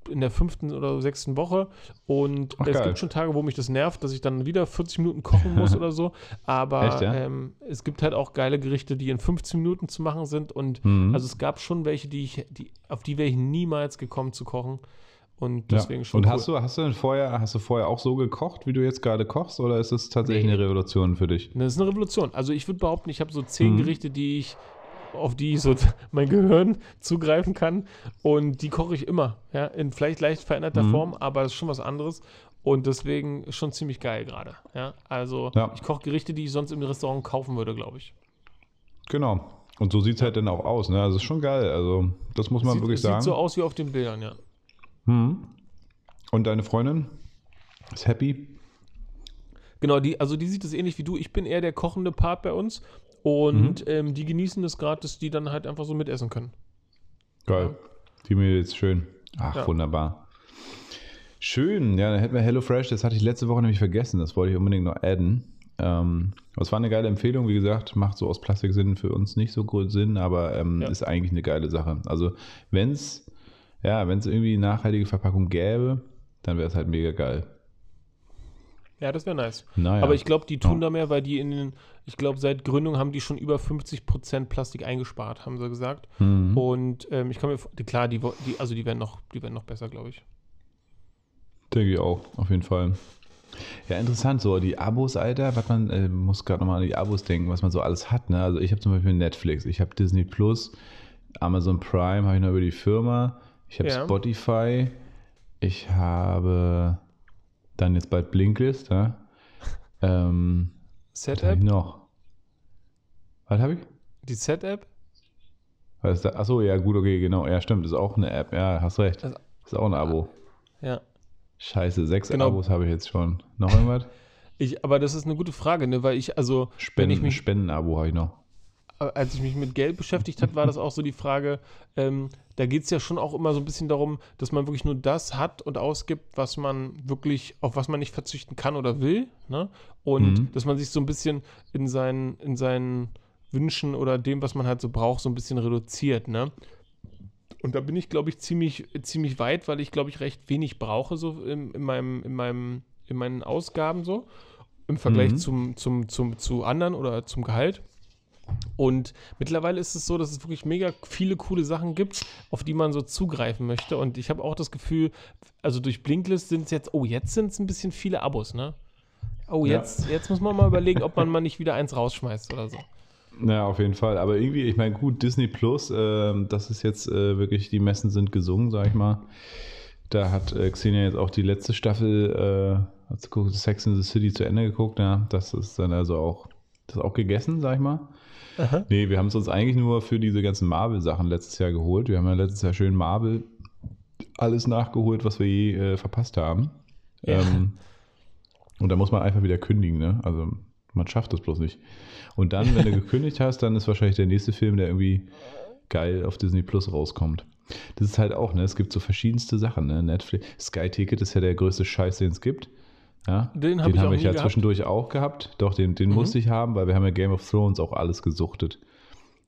in der fünften oder sechsten Woche und Ach, es geil. gibt schon Tage, wo mich das nervt, dass ich dann wieder 40 Minuten kochen muss oder so. Aber Echt, ja? ähm, es gibt halt auch geile Gerichte, die in 15 Minuten zu machen sind. Und mhm. also es gab schon welche, die ich, die, auf die wäre ich niemals gekommen zu kochen. Und deswegen ja. schon. Und cool. hast du, hast du denn vorher, hast du vorher auch so gekocht, wie du jetzt gerade kochst, oder ist das tatsächlich nee. eine Revolution für dich? Das ist eine Revolution. Also ich würde behaupten, ich habe so zehn mhm. Gerichte, die ich, auf die ich so mein Gehirn zugreifen kann. Und die koche ich immer. Ja, in vielleicht leicht veränderter mhm. Form, aber das ist schon was anderes. Und deswegen schon ziemlich geil gerade. Ja, also ja. ich koche Gerichte, die ich sonst im Restaurant kaufen würde, glaube ich. Genau. Und so sieht es halt dann auch aus. Ne? Also ist schon geil. Also das muss man sieht, wirklich sagen. Sieht so aus wie auf den Bildern, ja. Hm. Und deine Freundin ist happy? Genau, die, also die sieht es ähnlich wie du. Ich bin eher der kochende Part bei uns. Und mhm. ähm, die genießen es gerade, dass die dann halt einfach so mitessen können. Geil. Ja. Die mir jetzt schön. Ach, ja. wunderbar. Schön. Ja, dann hätten wir HelloFresh. Das hatte ich letzte Woche nämlich vergessen. Das wollte ich unbedingt noch adden. Ähm, das war eine geile Empfehlung. Wie gesagt, macht so aus Plastik Sinn für uns nicht so gut Sinn, aber ähm, ja. ist eigentlich eine geile Sache. Also, wenn es ja, wenn es irgendwie nachhaltige Verpackung gäbe, dann wäre es halt mega geil. Ja, das wäre nice. Naja. Aber ich glaube, die tun oh. da mehr, weil die in den, ich glaube, seit Gründung haben die schon über 50% Plastik eingespart, haben sie gesagt. Mhm. Und ähm, ich kann mir, klar, die, die, also die werden noch, die werden noch besser, glaube ich. Denke ich auch, auf jeden Fall. Ja, interessant, so die Abos, Alter, was man, äh, muss gerade nochmal an die Abos denken, was man so alles hat, ne? Also ich habe zum Beispiel Netflix, ich habe Disney Plus, Amazon Prime habe ich noch über die Firma, ich habe ja. Spotify. Ich habe dann jetzt bald Blinkist. Ja? Ähm, Set-App? noch? Was habe ich? Die Set-App? Achso, ja, gut, okay, genau. Ja, stimmt, ist auch eine App. Ja, hast recht. Also, ist auch ein Abo. Ja. Scheiße, sechs genau. Abos habe ich jetzt schon. Noch irgendwas? Ich, aber das ist eine gute Frage, ne? Weil ich, also. Spenden, ich mich, Spenden-Abo habe ich noch als ich mich mit Geld beschäftigt habe, war das auch so die Frage, ähm, da geht es ja schon auch immer so ein bisschen darum, dass man wirklich nur das hat und ausgibt, was man wirklich, auf was man nicht verzichten kann oder will. Ne? Und mhm. dass man sich so ein bisschen in seinen, in seinen Wünschen oder dem, was man halt so braucht, so ein bisschen reduziert. Ne? Und da bin ich, glaube ich, ziemlich, ziemlich weit, weil ich, glaube ich, recht wenig brauche, so in, in, meinem, in, meinem, in meinen Ausgaben so. Im Vergleich mhm. zum, zum, zum, zu anderen oder zum Gehalt. Und mittlerweile ist es so, dass es wirklich mega viele coole Sachen gibt, auf die man so zugreifen möchte. Und ich habe auch das Gefühl, also durch Blinklist sind es jetzt, oh, jetzt sind es ein bisschen viele Abos, ne? Oh, jetzt, ja. jetzt muss man mal überlegen, ob man mal nicht wieder eins rausschmeißt oder so. Ja, auf jeden Fall. Aber irgendwie, ich meine, gut, Disney Plus, äh, das ist jetzt äh, wirklich, die Messen sind gesungen, sag ich mal. Da hat äh, Xenia jetzt auch die letzte Staffel äh, Sex in the City zu Ende geguckt. Ja, das ist dann also auch, das auch gegessen, sag ich mal. Aha. Nee, wir haben es uns eigentlich nur für diese ganzen Marvel-Sachen letztes Jahr geholt. Wir haben ja letztes Jahr schön Marvel alles nachgeholt, was wir je äh, verpasst haben. Ja. Ähm, und da muss man einfach wieder kündigen, ne? Also man schafft das bloß nicht. Und dann, wenn du gekündigt hast, dann ist wahrscheinlich der nächste Film, der irgendwie geil auf Disney Plus rauskommt. Das ist halt auch, ne? Es gibt so verschiedenste Sachen, ne? Netflix, Sky Ticket ist ja der größte Scheiß, den es gibt. Ja? Den, hab den habe ich ja zwischendurch auch gehabt. Doch, den, den mhm. musste ich haben, weil wir haben ja Game of Thrones auch alles gesuchtet.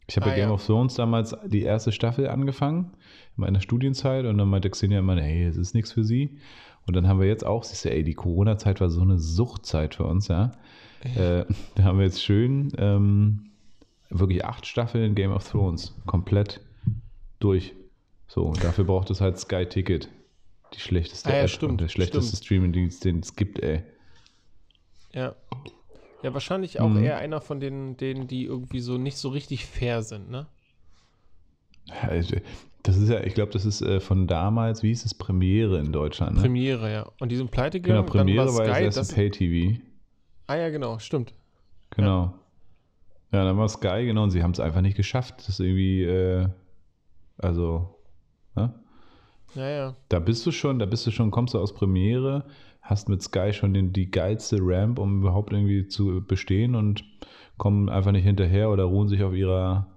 Ich habe ah, ja Game ja. of Thrones damals die erste Staffel angefangen, in meiner Studienzeit, und dann meinte Xenia immer, hey, es ist nichts für sie. Und dann haben wir jetzt auch, siehst du, ey, die Corona-Zeit war so eine Suchtzeit für uns, ja. ja. Äh, da haben wir jetzt schön ähm, wirklich acht Staffeln Game of Thrones komplett durch. So, dafür braucht es halt Sky Ticket. Die schlechteste ah, ja, App stimmt, und der schlechteste Streaming-Dienst, den es gibt, ey. Ja. Ja, wahrscheinlich auch mhm. eher einer von denen, denen, die irgendwie so nicht so richtig fair sind, ne? Also, das ist ja, ich glaube, das ist äh, von damals, wie hieß es, Premiere in Deutschland. Ne? Premiere, ja. Und die sind pleite gegangen. Genau, Premiere war, Sky, das erste Pay-TV. Ah ja, genau, stimmt. Genau. Ja, ja dann war Sky, genau, und sie haben es einfach nicht geschafft. Das ist irgendwie, äh, also, ne? Ja, ja. Da bist du schon, da bist du schon, kommst du aus Premiere, hast mit Sky schon den, die geilste Ramp, um überhaupt irgendwie zu bestehen und kommen einfach nicht hinterher oder ruhen sich auf ihrer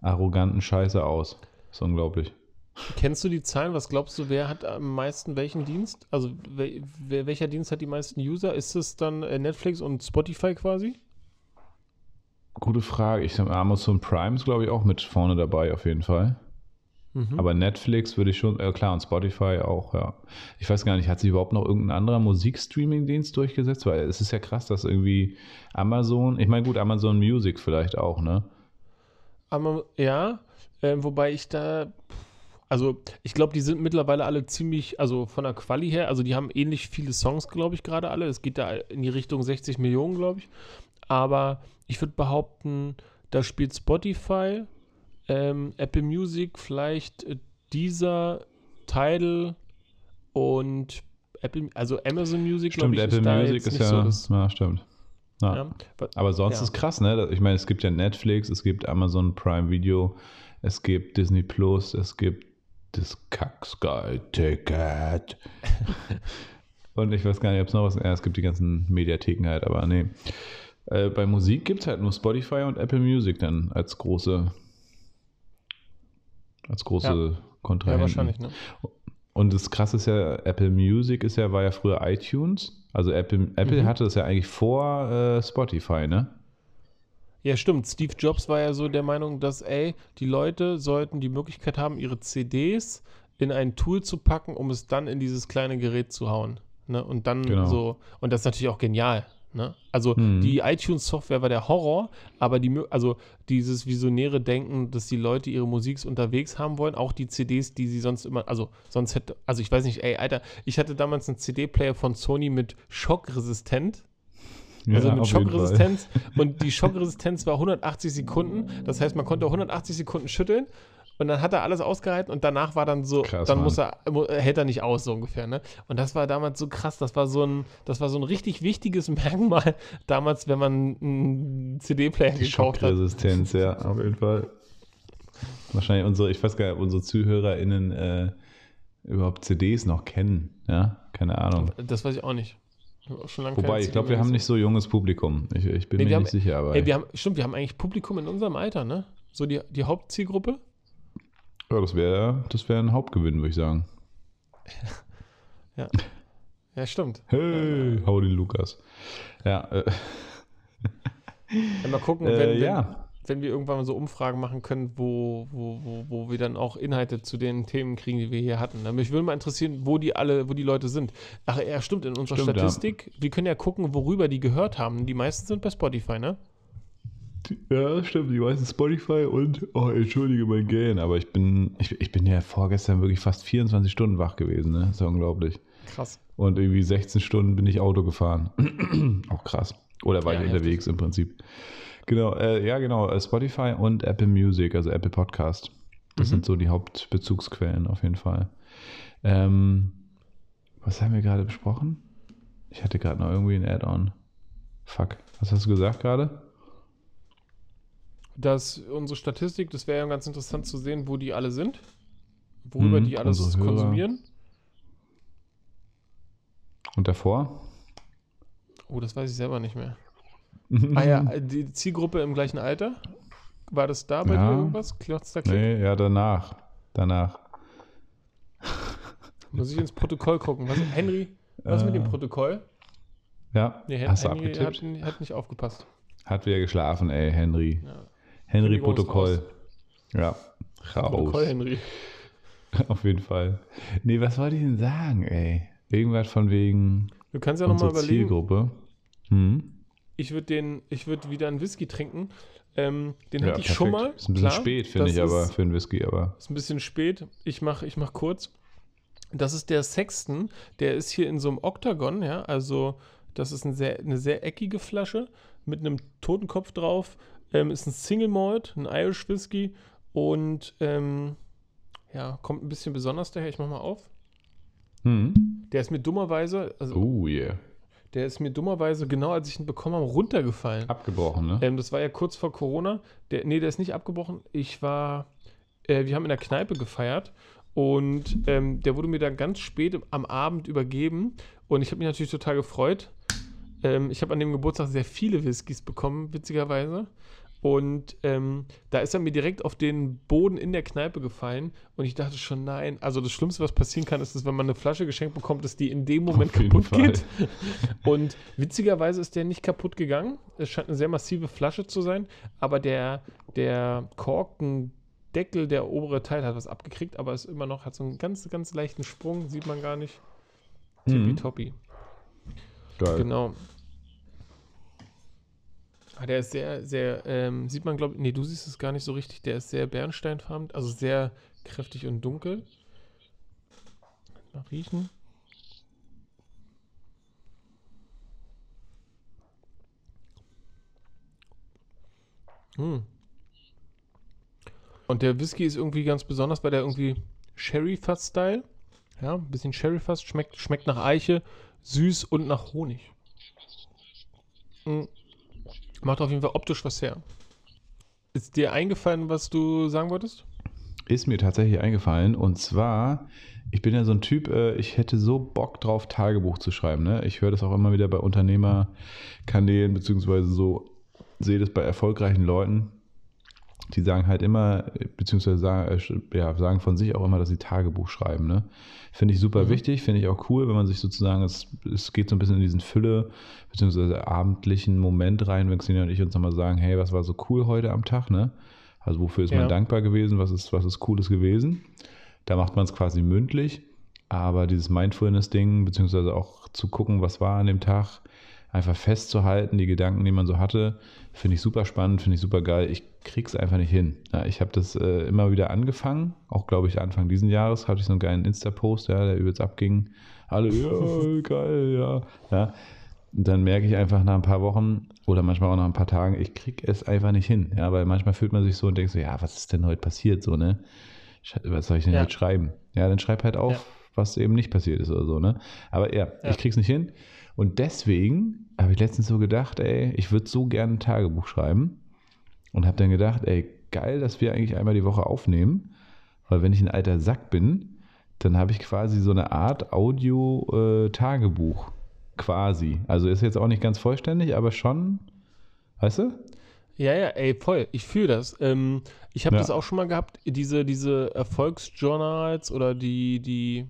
arroganten Scheiße aus. Das ist unglaublich. Kennst du die Zahlen? Was glaubst du, wer hat am meisten welchen Dienst? Also wer, welcher Dienst hat die meisten User? Ist es dann äh, Netflix und Spotify quasi? Gute Frage. Ich sage Amazon Prime ist, glaube ich, auch mit vorne dabei auf jeden Fall. Mhm. Aber Netflix würde ich schon, äh, klar, und Spotify auch, ja. Ich weiß gar nicht, hat sich überhaupt noch irgendein anderer Musikstreaming-Dienst durchgesetzt? Weil es ist ja krass, dass irgendwie Amazon, ich meine, gut, Amazon Music vielleicht auch, ne? Aber, ja, äh, wobei ich da, also ich glaube, die sind mittlerweile alle ziemlich, also von der Quali her, also die haben ähnlich viele Songs, glaube ich, gerade alle. Es geht da in die Richtung 60 Millionen, glaube ich. Aber ich würde behaupten, da spielt Spotify ähm, Apple Music, vielleicht äh, dieser Tidal und Apple, also Amazon Music, stimmt, ich, Apple ist Music ist ja, so das, ja, stimmt. Ja. Ja. Aber sonst ja. ist krass, ne? Ich meine, es gibt ja Netflix, es gibt Amazon Prime Video, es gibt Disney Plus, es gibt das Kack Sky Ticket. Und ich weiß gar nicht, ob es noch was. Ja, es gibt die ganzen Mediatheken halt, aber nee. Äh, bei Musik gibt es halt nur Spotify und Apple Music dann als große als große ja. Kontrahenten. Ja, wahrscheinlich, ne? Und das krasse ist ja, Apple Music ist ja, war ja früher iTunes. Also Apple, Apple mhm. hatte das ja eigentlich vor äh, Spotify, ne? Ja, stimmt. Steve Jobs war ja so der Meinung, dass, ey, die Leute sollten die Möglichkeit haben, ihre CDs in ein Tool zu packen, um es dann in dieses kleine Gerät zu hauen. Ne? Und dann genau. so, und das ist natürlich auch genial. Ne? Also mhm. die iTunes-Software war der Horror, aber die, also dieses visionäre Denken, dass die Leute ihre Musik unterwegs haben wollen, auch die CDs, die sie sonst immer, also sonst hätte, also ich weiß nicht, ey, Alter, ich hatte damals einen CD-Player von Sony mit schockresistent. Also ja, mit Schockresistenz. Und die Schockresistenz war 180 Sekunden. Das heißt, man konnte 180 Sekunden schütteln und dann hat er alles ausgehalten und danach war dann so, krass, dann muss er, hält er nicht aus, so ungefähr, ne? Und das war damals so krass, das war so ein, das war so ein richtig wichtiges Merkmal damals, wenn man einen CD-Player gekauft hat. Resistenz, ja, auf jeden Fall. Wahrscheinlich unsere, ich weiß gar nicht, ob unsere ZuhörerInnen äh, überhaupt CDs noch kennen, ja? Keine Ahnung. Das weiß ich auch nicht. Wobei, ich glaube, wir haben nicht so junges Publikum. Ich, ich bin nee, mir nicht haben, sicher, aber. Ey, wir haben, stimmt, wir haben eigentlich Publikum in unserem Alter, ne? So die, die Hauptzielgruppe. Ja, das wäre das wär ein Hauptgewinn, würde ich sagen. ja. Ja, stimmt. Hey, ja. den Lukas. Ja. Äh. ja mal gucken, wenn, äh, ja. wenn, wenn, wir irgendwann mal so Umfragen machen können, wo, wo, wo, wo wir dann auch Inhalte zu den Themen kriegen, die wir hier hatten. Mich würde mal interessieren, wo die alle, wo die Leute sind. Ach ja, stimmt, in unserer stimmt, Statistik, ja. wir können ja gucken, worüber die gehört haben. Die meisten sind bei Spotify, ne? Ja, stimmt. Die meisten Spotify und, oh, entschuldige mein Gähn, aber ich bin, ich, ich bin ja vorgestern wirklich fast 24 Stunden wach gewesen, ne? Das ist ja unglaublich. Krass. Und irgendwie 16 Stunden bin ich Auto gefahren. Auch krass. Oder war ja, ich unterwegs heftig. im Prinzip. Genau, äh, ja, genau. Äh, Spotify und Apple Music, also Apple Podcast. Das mhm. sind so die Hauptbezugsquellen auf jeden Fall. Ähm, was haben wir gerade besprochen? Ich hatte gerade noch irgendwie ein Add-on. Fuck. Was hast du gesagt gerade? Dass unsere Statistik, das wäre ja ganz interessant zu sehen, wo die alle sind. Worüber mhm, die alles konsumieren. Und davor? Oh, das weiß ich selber nicht mehr. ah ja, die Zielgruppe im gleichen Alter? War das da bei ja. dir irgendwas? Klotz da Nee, ja, danach. Danach. Muss ich ins Protokoll gucken. Was, Henry, was äh, mit dem äh. Protokoll? Ja, nee, Hen hast Henry du hat, hat, nicht aufgepasst. Hat wieder geschlafen, ey, Henry. Ja. Henry Protokoll. Ja, raus. Protokoll, Henry. Auf jeden Fall. Nee, was wollte ich denn sagen, ey? Irgendwas von wegen. Du kannst ja nochmal überlegen. Zielgruppe. Hm? Ich würde den, ich würde wieder einen Whisky trinken. Ähm, den ja, hatte ich perfekt. schon mal. Ist ein bisschen Klar, spät, finde ich, aber für einen Whisky, aber. Ist ein bisschen spät. Ich mache ich mach kurz. Das ist der Sexton. Der ist hier in so einem Oktagon, ja. Also, das ist ein sehr, eine sehr eckige Flasche mit einem Totenkopf drauf. Ähm, ist ein Single Malt, ein Irish Whisky und ähm, ja, kommt ein bisschen besonders daher. Ich mach mal auf. Hm. Der ist mir dummerweise, also oh yeah. Der ist mir dummerweise, genau als ich ihn bekommen habe, runtergefallen. Abgebrochen, ne? Ähm, das war ja kurz vor Corona. Der, nee, der ist nicht abgebrochen. Ich war, äh, wir haben in der Kneipe gefeiert und ähm, der wurde mir dann ganz spät am Abend übergeben und ich habe mich natürlich total gefreut. Ähm, ich habe an dem Geburtstag sehr viele Whiskys bekommen, witzigerweise. Und ähm, da ist er mir direkt auf den Boden in der Kneipe gefallen. Und ich dachte schon, nein. Also das Schlimmste, was passieren kann, ist, dass wenn man eine Flasche geschenkt bekommt, dass die in dem Moment kaputt Fall. geht. Und witzigerweise ist der nicht kaputt gegangen. Es scheint eine sehr massive Flasche zu sein. Aber der, der Korkendeckel, der obere Teil, hat was abgekriegt. Aber ist immer noch, hat so einen ganz, ganz leichten Sprung. Sieht man gar nicht. Tippitoppi. Mhm. Geil. Genau. Ah, der ist sehr, sehr, ähm, sieht man, glaube ich, nee, du siehst es gar nicht so richtig. Der ist sehr bernsteinfarben, also sehr kräftig und dunkel. Mal riechen. Hm. Und der Whisky ist irgendwie ganz besonders, weil der irgendwie Sherry-Fass-Style. Ja, ein bisschen Sherry-Fass. Schmeckt, schmeckt nach Eiche, süß und nach Honig. Hm. Macht auf jeden Fall optisch was her. Ist dir eingefallen, was du sagen wolltest? Ist mir tatsächlich eingefallen. Und zwar, ich bin ja so ein Typ, äh, ich hätte so Bock drauf, Tagebuch zu schreiben. Ne? Ich höre das auch immer wieder bei Unternehmerkanälen, beziehungsweise so, sehe das bei erfolgreichen Leuten. Die sagen halt immer, beziehungsweise sagen, äh, ja, sagen von sich auch immer, dass sie Tagebuch schreiben. Ne? Finde ich super mhm. wichtig, finde ich auch cool, wenn man sich sozusagen, es, es geht so ein bisschen in diesen Fülle, beziehungsweise abendlichen Moment rein, wenn Xenia und ich uns nochmal sagen, hey, was war so cool heute am Tag, ne? Also wofür ist ja. man dankbar gewesen, was ist, was ist Cooles gewesen? Da macht man es quasi mündlich, aber dieses Mindfulness-Ding, beziehungsweise auch zu gucken, was war an dem Tag, einfach festzuhalten, die Gedanken, die man so hatte, finde ich super spannend, finde ich super geil. Ich krieg's einfach nicht hin. Ja, ich habe das äh, immer wieder angefangen, auch glaube ich Anfang diesen Jahres hatte ich so einen geilen Insta-Post, ja, der übelst abging. Alle, ja, geil, ja. ja. Und dann merke ich einfach nach ein paar Wochen oder manchmal auch nach ein paar Tagen, ich krieg es einfach nicht hin. Ja, weil manchmal fühlt man sich so und denkt so, ja, was ist denn heute passiert? So, ne? Was soll ich denn ja. jetzt schreiben? Ja, dann schreib halt auf, ja. was eben nicht passiert ist oder so, ne? Aber ja, ja. ich krieg's nicht hin. Und deswegen habe ich letztens so gedacht, ey, ich würde so gerne ein Tagebuch schreiben. Und habe dann gedacht, ey, geil, dass wir eigentlich einmal die Woche aufnehmen. Weil wenn ich ein alter Sack bin, dann habe ich quasi so eine Art Audio-Tagebuch. Äh, quasi. Also ist jetzt auch nicht ganz vollständig, aber schon, weißt du? Ja, ja, ey, voll. Ich fühle das. Ähm, ich habe ja. das auch schon mal gehabt, diese, diese Erfolgsjournals oder die, die,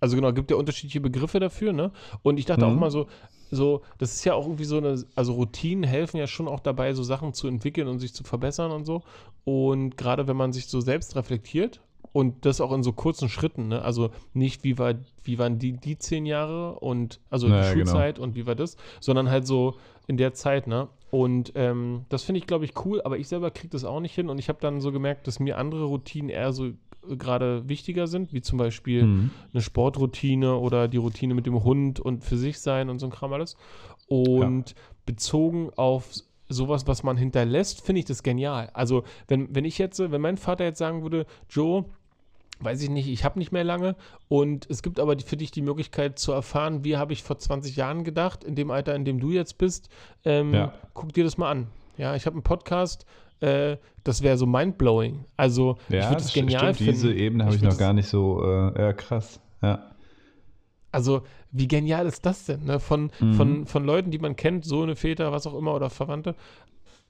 also genau, gibt ja unterschiedliche Begriffe dafür, ne? Und ich dachte mhm. auch mal so, so, das ist ja auch irgendwie so eine, also Routinen helfen ja schon auch dabei, so Sachen zu entwickeln und sich zu verbessern und so. Und gerade wenn man sich so selbst reflektiert und das auch in so kurzen Schritten, ne? Also nicht, wie war, wie waren die, die zehn Jahre und also naja, die genau. Schulzeit genau. und wie war das, sondern halt so in der Zeit, ne? Und ähm, das finde ich, glaube ich, cool, aber ich selber kriege das auch nicht hin. Und ich habe dann so gemerkt, dass mir andere Routinen eher so gerade wichtiger sind, wie zum Beispiel mhm. eine Sportroutine oder die Routine mit dem Hund und für sich sein und so ein Kram alles. Und ja. bezogen auf sowas, was man hinterlässt, finde ich das genial. Also, wenn, wenn ich jetzt, wenn mein Vater jetzt sagen würde, Joe, weiß ich nicht, ich habe nicht mehr lange und es gibt aber für dich die Möglichkeit zu erfahren, wie habe ich vor 20 Jahren gedacht, in dem Alter, in dem du jetzt bist. Ähm, ja. Guck dir das mal an. Ja, ich habe einen Podcast, äh, das wäre so mindblowing. Also ja, ich würde es genial stimmt, finden. Diese Ebene habe ich, ich noch gar nicht so, äh, ja krass, ja. Also, wie genial ist das denn? Ne? Von, mhm. von, von Leuten, die man kennt, Sohne, Väter, was auch immer oder Verwandte,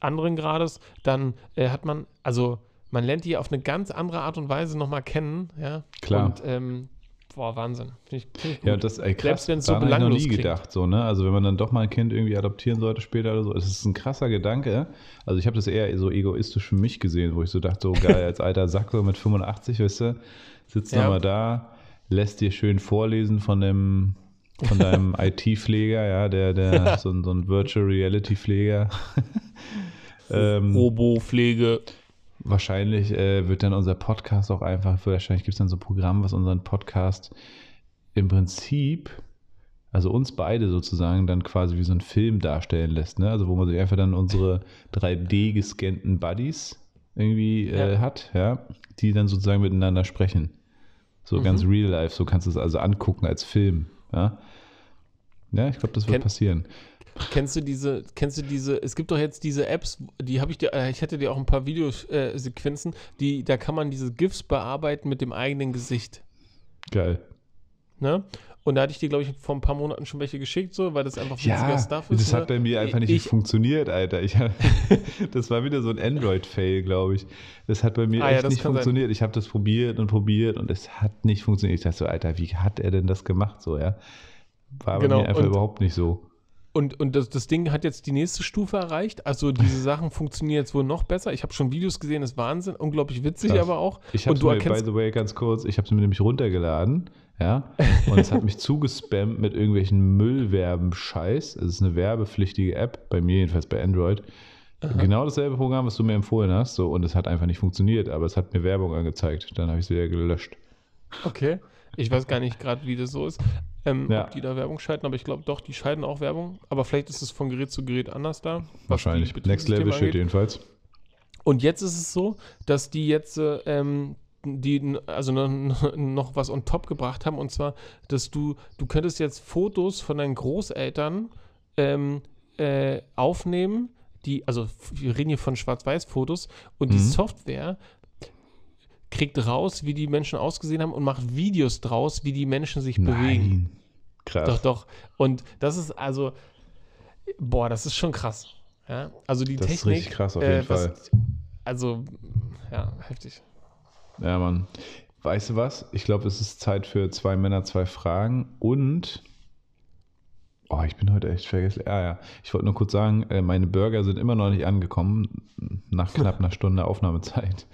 anderen Grades, dann äh, hat man, also man lernt die auf eine ganz andere Art und Weise nochmal kennen, ja. Klar. Und ähm, boah, Wahnsinn. Find ich, find ich ja, das ey, krass, Selbst wenn es so belanglos ich noch nie klingt. gedacht, so, ne? Also wenn man dann doch mal ein Kind irgendwie adoptieren sollte später oder so, es ist ein krasser Gedanke. Also ich habe das eher so egoistisch für mich gesehen, wo ich so dachte, so geil, als alter Sack so mit 85, weißt du, sitzt ja. nochmal da, lässt dir schön vorlesen von dem von deinem IT-Pfleger, ja, der, der, so, so ein Virtual Reality-Pfleger. ähm, Robo-Pflege. Wahrscheinlich äh, wird dann unser Podcast auch einfach, wahrscheinlich gibt es dann so ein Programm, was unseren Podcast im Prinzip, also uns beide sozusagen, dann quasi wie so ein Film darstellen lässt. Ne? Also wo man sich einfach dann unsere 3D gescannten Buddies irgendwie äh, ja. hat, ja, die dann sozusagen miteinander sprechen. So mhm. ganz real life, so kannst du es also angucken als Film. Ja, ja ich glaube, das wird Ken passieren. Kennst du diese, kennst du diese, es gibt doch jetzt diese Apps, die habe ich dir, äh, ich hätte dir auch ein paar Videosequenzen, die, da kann man diese GIFs bearbeiten mit dem eigenen Gesicht. Geil. Ne? Und da hatte ich dir, glaube ich, vor ein paar Monaten schon welche geschickt, so, weil das einfach witziger ja, Stuff ist. Das ne? hat bei mir einfach nicht ich, funktioniert, Alter. Ich das war wieder so ein Android-Fail, glaube ich. Das hat bei mir ah, echt ja, nicht funktioniert. Sein. Ich habe das probiert und probiert und es hat nicht funktioniert. Ich dachte so, Alter, wie hat er denn das gemacht, so, ja? War genau, bei mir einfach und, überhaupt nicht so. Und, und das, das Ding hat jetzt die nächste Stufe erreicht. Also diese Sachen funktionieren jetzt wohl noch besser. Ich habe schon Videos gesehen, das ist Wahnsinn. Unglaublich witzig Krass. aber auch. Ich habe mir, by the way, ganz kurz, ich habe es mir nämlich runtergeladen. Ja, und es hat mich zugespammt mit irgendwelchen Müllwerben-Scheiß. Es ist eine werbepflichtige App, bei mir jedenfalls bei Android. Aha. Genau dasselbe Programm, was du mir empfohlen hast. So, und es hat einfach nicht funktioniert, aber es hat mir Werbung angezeigt. Dann habe ich es wieder gelöscht. Okay. Ich weiß gar nicht gerade, wie das so ist ähm, ja. ob die da Werbung schalten, aber ich glaube doch, die schalten auch Werbung. Aber vielleicht ist es von Gerät zu Gerät anders da. Wahrscheinlich. Next Level Shit jedenfalls. Und jetzt ist es so, dass die jetzt ähm, die also noch was on top gebracht haben und zwar, dass du du könntest jetzt Fotos von deinen Großeltern ähm, äh, aufnehmen, die also wir reden hier von Schwarz-Weiß-Fotos und mhm. die Software kriegt raus, wie die Menschen ausgesehen haben und macht Videos draus, wie die Menschen sich Nein. bewegen. Krass. Doch, doch. Und das ist also, boah, das ist schon krass. Ja? Also die das Technik. Das ist richtig krass auf jeden äh, Fall. Was, also, ja, heftig. Ja, Mann. Weißt du was? Ich glaube, es ist Zeit für zwei Männer, zwei Fragen und. Oh, ich bin heute echt vergessen. Ah ja, ich wollte nur kurz sagen, äh, meine Burger sind immer noch nicht angekommen, nach knapp einer Stunde Aufnahmezeit.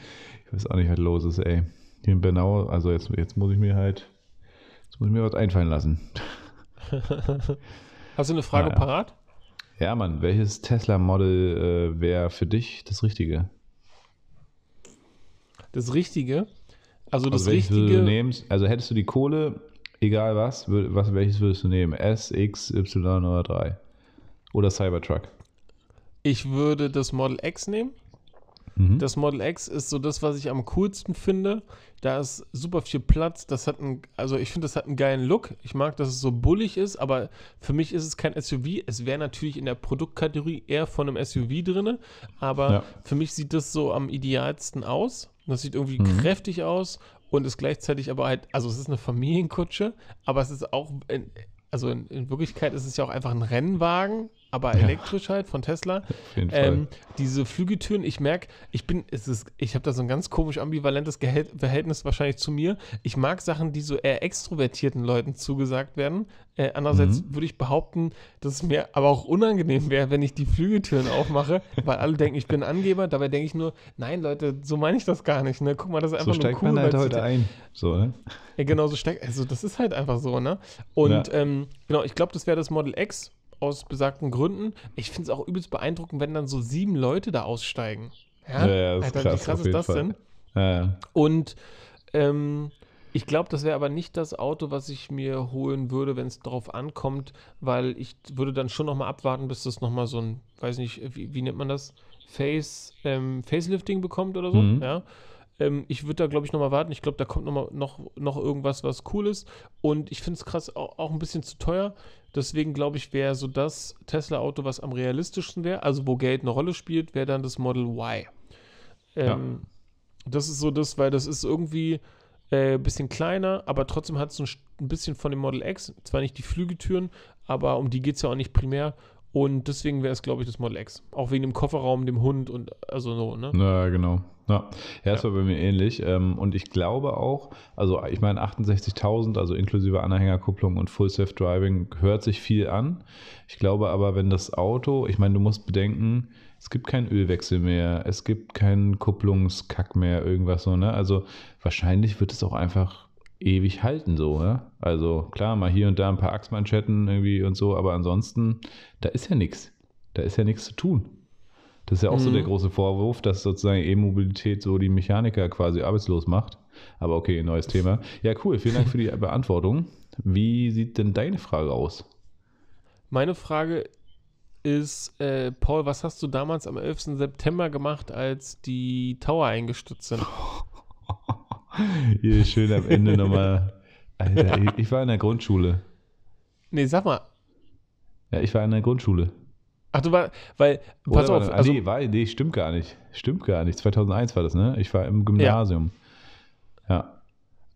Ich weiß auch nicht, was los ist, ey. Hier in Bernau, also jetzt, jetzt muss ich mir halt, jetzt muss ich mir was einfallen lassen. Hast du eine Frage naja. parat? Ja, Mann, welches Tesla-Model äh, wäre für dich das Richtige? Das Richtige? Also das also Richtige. Nehmen, also hättest du die Kohle, egal was, was, welches würdest du nehmen? S, X, Y oder 3? Oder Cybertruck? Ich würde das Model X nehmen. Mhm. Das Model X ist so das, was ich am coolsten finde. Da ist super viel Platz. Das hat einen, also ich finde, das hat einen geilen Look. Ich mag, dass es so bullig ist, aber für mich ist es kein SUV. Es wäre natürlich in der Produktkategorie eher von einem SUV drin, aber ja. für mich sieht das so am idealsten aus. Das sieht irgendwie mhm. kräftig aus und ist gleichzeitig aber halt, also es ist eine Familienkutsche, aber es ist auch, in, also in, in Wirklichkeit ist es ja auch einfach ein Rennwagen, aber elektrisch halt von Tesla. Auf jeden ähm, Fall. Diese Flügeltüren, ich merke, ich bin, es ist, ich habe da so ein ganz komisch ambivalentes Gehält Verhältnis wahrscheinlich zu mir. Ich mag Sachen, die so eher extrovertierten Leuten zugesagt werden. Äh, andererseits mhm. würde ich behaupten, dass es mir aber auch unangenehm wäre, wenn ich die Flügeltüren aufmache, weil alle denken, ich bin Angeber. Dabei denke ich nur, nein, Leute, so meine ich das gar nicht. Ne? Guck mal, das ist einfach so nur cool. Man halt heute ein. So, ne? Ja, genau, so steckt. Also, das ist halt einfach so, ne? Und ja. ähm, genau, ich glaube, das wäre das Model X aus besagten Gründen. Ich finde es auch übelst beeindruckend, wenn dann so sieben Leute da aussteigen. Ja, ja, ja ist Alter, krass, wie krass ist das Fall. denn? Ja, Und ähm, ich glaube, das wäre aber nicht das Auto, was ich mir holen würde, wenn es darauf ankommt, weil ich würde dann schon nochmal abwarten, bis das nochmal so ein, weiß nicht, wie, wie nennt man das? Face, ähm, Facelifting bekommt oder so, mhm. ja. Ähm, ich würde da, glaube ich, nochmal warten. Ich glaube, da kommt noch, mal, noch, noch irgendwas, was cool ist. Und ich finde es krass auch, auch, ein bisschen zu teuer. Deswegen glaube ich, wäre so das Tesla-Auto, was am realistischsten wäre, also wo Geld eine Rolle spielt, wäre dann das Model Y. Ähm, ja. Das ist so das, weil das ist irgendwie ein äh, bisschen kleiner, aber trotzdem hat es ein, ein, bisschen von dem Model X. Zwar nicht die Flügeltüren, aber um die geht es ja auch nicht primär. Und deswegen wäre es, glaube ich, das Model X. Auch wegen dem Kofferraum, dem Hund und also so, ne? Ja, genau. Ja, ja das ja. war bei mir ähnlich. Ähm, und ich glaube auch, also ich meine 68.000, also inklusive Anhängerkupplung und Full Self Driving, hört sich viel an. Ich glaube aber, wenn das Auto, ich meine, du musst bedenken, es gibt keinen Ölwechsel mehr, es gibt keinen Kupplungskack mehr, irgendwas so, ne? Also wahrscheinlich wird es auch einfach ewig halten, so, ja? Also klar, mal hier und da ein paar Achsmanschetten irgendwie und so, aber ansonsten, da ist ja nichts. Da ist ja nichts zu tun. Das ist ja auch mhm. so der große Vorwurf, dass sozusagen E-Mobilität so die Mechaniker quasi arbeitslos macht. Aber okay, neues Thema. Ja, cool. Vielen Dank für die Beantwortung. Wie sieht denn deine Frage aus? Meine Frage ist, äh, Paul, was hast du damals am 11. September gemacht, als die Tower eingestürzt sind? Hier schön am Ende nochmal. Alter, ich, ich war in der Grundschule. Nee, sag mal. Ja, ich war in der Grundschule. Ach, du war, weil, pass Oder auf. also, nee, war, nee, stimmt gar nicht. Stimmt gar nicht. 2001 war das, ne? Ich war im Gymnasium. Ja. ja.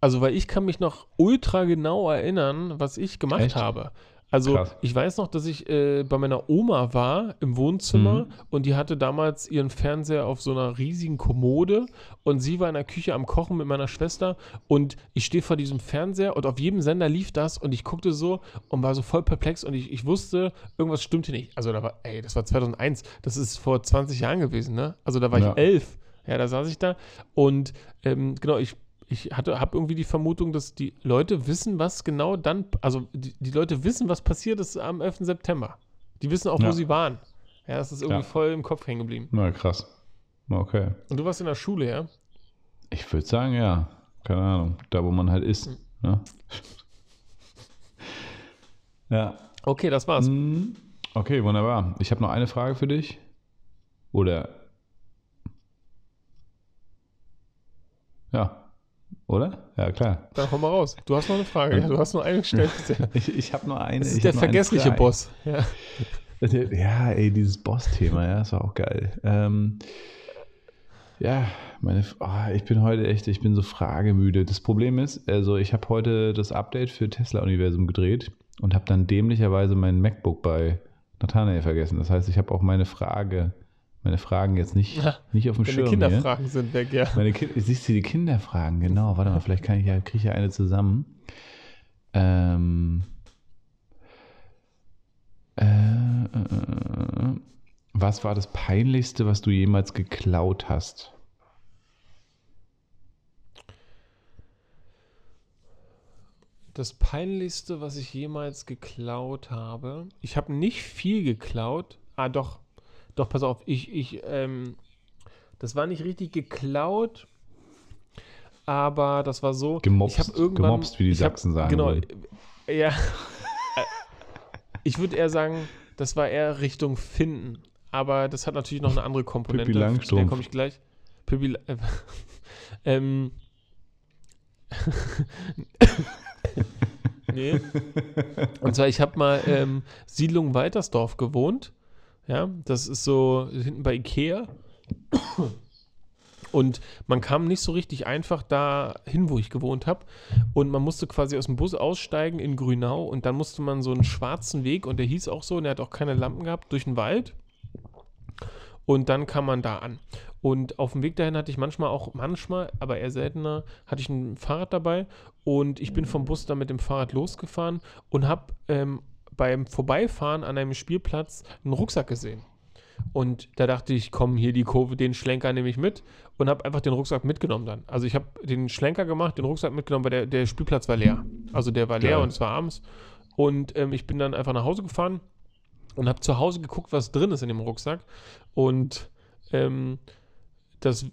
Also, weil ich kann mich noch ultra genau erinnern, was ich gemacht Echt? habe. Also Krass. ich weiß noch, dass ich äh, bei meiner Oma war im Wohnzimmer mhm. und die hatte damals ihren Fernseher auf so einer riesigen Kommode und sie war in der Küche am Kochen mit meiner Schwester und ich stehe vor diesem Fernseher und auf jedem Sender lief das und ich guckte so und war so voll perplex und ich, ich wusste, irgendwas stimmte nicht. Also da war, ey, das war 2001, das ist vor 20 Jahren gewesen, ne? Also da war ja. ich elf. Ja, da saß ich da und ähm, genau, ich ich habe irgendwie die Vermutung, dass die Leute wissen, was genau dann, also die, die, Leute wissen, was passiert ist am 11. September. Die wissen auch, ja. wo sie waren. Ja, das ist irgendwie ja. voll im Kopf hängen geblieben. Na, krass. Okay. Und du warst in der Schule, ja? Ich würde sagen, ja. Keine Ahnung. Da, wo man halt ist. Mhm. Ne? ja. Okay, das war's. Mhm. Okay, wunderbar. Ich habe noch eine Frage für dich. Oder. Ja. Oder? Ja, klar. Dann komm mal raus. Du hast noch eine Frage. Ja, du hast nur eine gestellt. ich ich habe nur eine. Das ist der vergessliche Boss. Ja. ja, ey, dieses Boss-Thema, ja, das war auch geil. Ähm, ja, meine, oh, ich bin heute echt, ich bin so fragemüde. Das Problem ist, also ich habe heute das Update für Tesla Universum gedreht und habe dann dämlicherweise mein MacBook bei Nathanael vergessen. Das heißt, ich habe auch meine Frage meine Fragen jetzt nicht, ja, nicht auf dem Schirm. Meine Kinderfragen hier. sind weg, ja. Meine Ki siehst du die Kinderfragen, genau. Warte mal, vielleicht kann ich ja, kriege ich ja eine zusammen. Ähm, äh, äh, was war das Peinlichste, was du jemals geklaut hast? Das Peinlichste, was ich jemals geklaut habe. Ich habe nicht viel geklaut. Ah, doch. Doch, pass auf, ich, ich, ähm, das war nicht richtig geklaut, aber das war so. Gemobst, ich habe irgendwann, gemobst, wie die Sachsen hab, sagen. Genau, wollen. ja. ich würde eher sagen, das war eher Richtung Finden, aber das hat natürlich noch eine andere Komponente. Pippi Langstrumpf. Der komme ich gleich. Pippi, äh, ähm, nee. Und zwar, ich habe mal ähm, Siedlung Weitersdorf gewohnt ja, das ist so hinten bei Ikea. Und man kam nicht so richtig einfach dahin, wo ich gewohnt habe. Und man musste quasi aus dem Bus aussteigen in Grünau und dann musste man so einen schwarzen Weg, und der hieß auch so, und er hat auch keine Lampen gehabt, durch den Wald. Und dann kam man da an. Und auf dem Weg dahin hatte ich manchmal auch, manchmal, aber eher seltener, hatte ich ein Fahrrad dabei. Und ich bin vom Bus dann mit dem Fahrrad losgefahren und habe ähm, beim Vorbeifahren an einem Spielplatz einen Rucksack gesehen. Und da dachte ich, komm, hier die Kurve, den Schlenker nehme ich mit und habe einfach den Rucksack mitgenommen dann. Also ich habe den Schlenker gemacht, den Rucksack mitgenommen, weil der, der Spielplatz war leer. Also der war leer Geil. und es war abends. Und ähm, ich bin dann einfach nach Hause gefahren und habe zu Hause geguckt, was drin ist in dem Rucksack. Und ähm, das,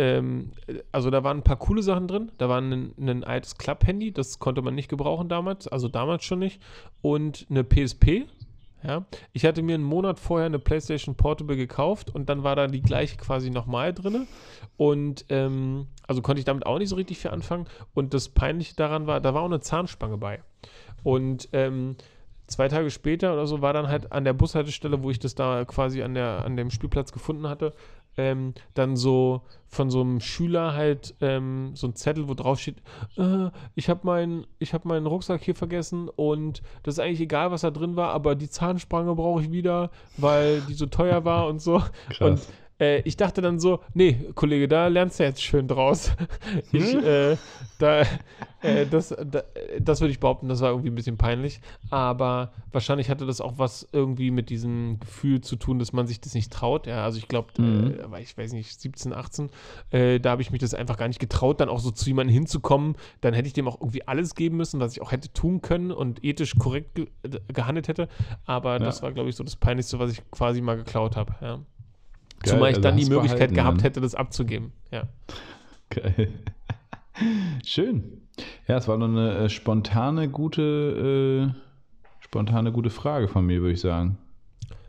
ähm, also da waren ein paar coole Sachen drin. Da war ein, ein altes Club-Handy, das konnte man nicht gebrauchen damals, also damals schon nicht. Und eine PSP. Ja, ich hatte mir einen Monat vorher eine PlayStation Portable gekauft und dann war da die gleiche quasi nochmal drin. Und ähm, also konnte ich damit auch nicht so richtig viel anfangen. Und das Peinliche daran war, da war auch eine Zahnspange bei. Und ähm, zwei Tage später oder so war dann halt an der Bushaltestelle, wo ich das da quasi an, der, an dem Spielplatz gefunden hatte, ähm, dann so von so einem Schüler halt ähm, so ein Zettel, wo drauf steht, äh, ich habe meinen hab meinen Rucksack hier vergessen und das ist eigentlich egal, was da drin war, aber die Zahnspange brauche ich wieder, weil die so teuer war und so. Krass. Und äh, ich dachte dann so, nee, Kollege, da lernst du jetzt schön draus. ich, hm? äh, da, äh, das, da, das würde ich behaupten, das war irgendwie ein bisschen peinlich. Aber wahrscheinlich hatte das auch was irgendwie mit diesem Gefühl zu tun, dass man sich das nicht traut. Ja, also ich glaube, mhm. äh, ich weiß nicht, 17, 18, äh, da habe ich mich das einfach gar nicht getraut, dann auch so zu jemandem hinzukommen. Dann hätte ich dem auch irgendwie alles geben müssen, was ich auch hätte tun können und ethisch korrekt ge gehandelt hätte. Aber ja. das war, glaube ich, so das Peinlichste, was ich quasi mal geklaut habe. Ja. Geil, Zumal ich dann die Möglichkeit gehabt ne? hätte, das abzugeben. Ja. Geil. Schön. Ja, es war nur eine äh, spontane, gute, äh, spontane, gute Frage von mir, würde ich sagen.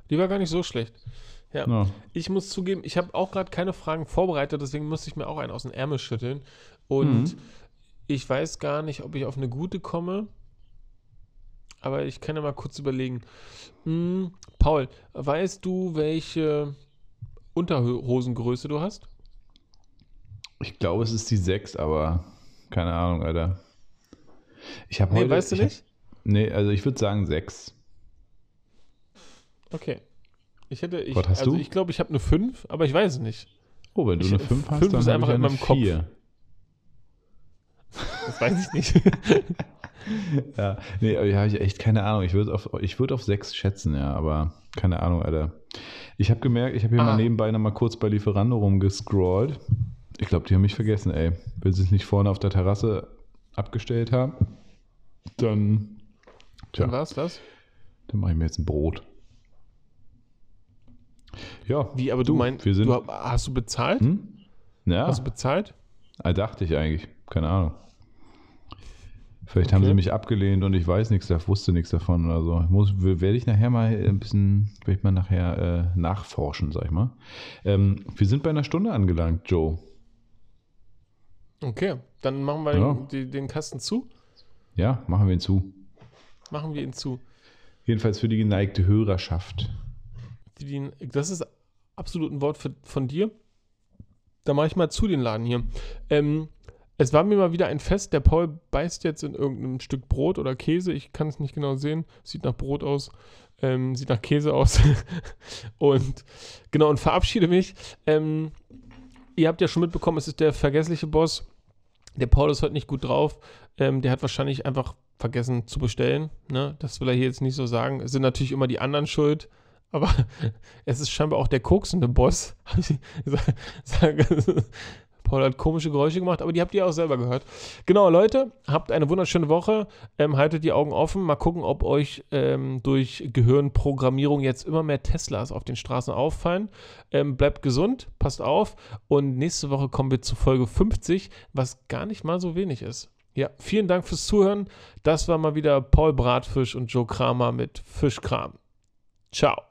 Die war gar nicht so schlecht. Ja. No. Ich muss zugeben, ich habe auch gerade keine Fragen vorbereitet, deswegen musste ich mir auch einen aus dem Ärmel schütteln. Und mhm. ich weiß gar nicht, ob ich auf eine gute komme. Aber ich kann ja mal kurz überlegen. Hm, Paul, weißt du, welche Unterhosengröße du hast? Ich glaube, es ist die 6, aber keine Ahnung, Alter. Ich habe nee, heute, weißt du nicht? Hab, nee, also ich würde sagen 6. Okay. Ich hätte, ich, Was hast also du? ich glaube, ich habe eine 5, aber ich weiß es nicht. Oh, wenn du ich, eine 5 hast, 5 dann ist einfach in meinem 4. Kopf. Das weiß ich nicht. ja, nee, aber habe ich echt keine Ahnung. Ich würde auf, würd auf 6 schätzen, ja, aber keine Ahnung, Alter. Ich habe gemerkt, ich habe hier ah. mal nebenbei noch mal kurz bei Lieferando rumgescrollt. Ich glaube, die haben mich vergessen, ey. Wenn sie es nicht vorne auf der Terrasse abgestellt haben, dann. Tja, dann war's das? Dann mache ich mir jetzt ein Brot. Ja. Wie, aber du, du meinst, wir sind, du, hast du bezahlt? Hm? Ja. Hast du bezahlt? Ah, dachte ich eigentlich. Keine Ahnung. Vielleicht okay. haben sie mich abgelehnt und ich weiß nichts, wusste nichts davon oder so. Muss, werde ich nachher mal ein bisschen, werde ich mal nachher äh, nachforschen, sag ich mal. Ähm, wir sind bei einer Stunde angelangt, Joe. Okay, dann machen wir ja. den, den, Kasten zu. Ja, machen wir ihn zu. Machen wir ihn zu. Jedenfalls für die geneigte Hörerschaft. Die, das ist absolut ein Wort für, von dir. Da mache ich mal zu den Laden hier. Ähm, es war mir mal wieder ein Fest. Der Paul beißt jetzt in irgendein Stück Brot oder Käse. Ich kann es nicht genau sehen. Sieht nach Brot aus. Ähm, sieht nach Käse aus. und genau, und verabschiede mich. Ähm, ihr habt ja schon mitbekommen, es ist der vergessliche Boss. Der Paul ist heute nicht gut drauf. Ähm, der hat wahrscheinlich einfach vergessen zu bestellen. Ne? Das will er hier jetzt nicht so sagen. Es sind natürlich immer die anderen schuld. Aber es ist scheinbar auch der koksende Boss. Paul hat komische Geräusche gemacht, aber die habt ihr auch selber gehört. Genau, Leute, habt eine wunderschöne Woche. Ähm, haltet die Augen offen. Mal gucken, ob euch ähm, durch Gehirnprogrammierung jetzt immer mehr Teslas auf den Straßen auffallen. Ähm, bleibt gesund, passt auf. Und nächste Woche kommen wir zu Folge 50, was gar nicht mal so wenig ist. Ja, vielen Dank fürs Zuhören. Das war mal wieder Paul Bratfisch und Joe Kramer mit Fischkram. Ciao.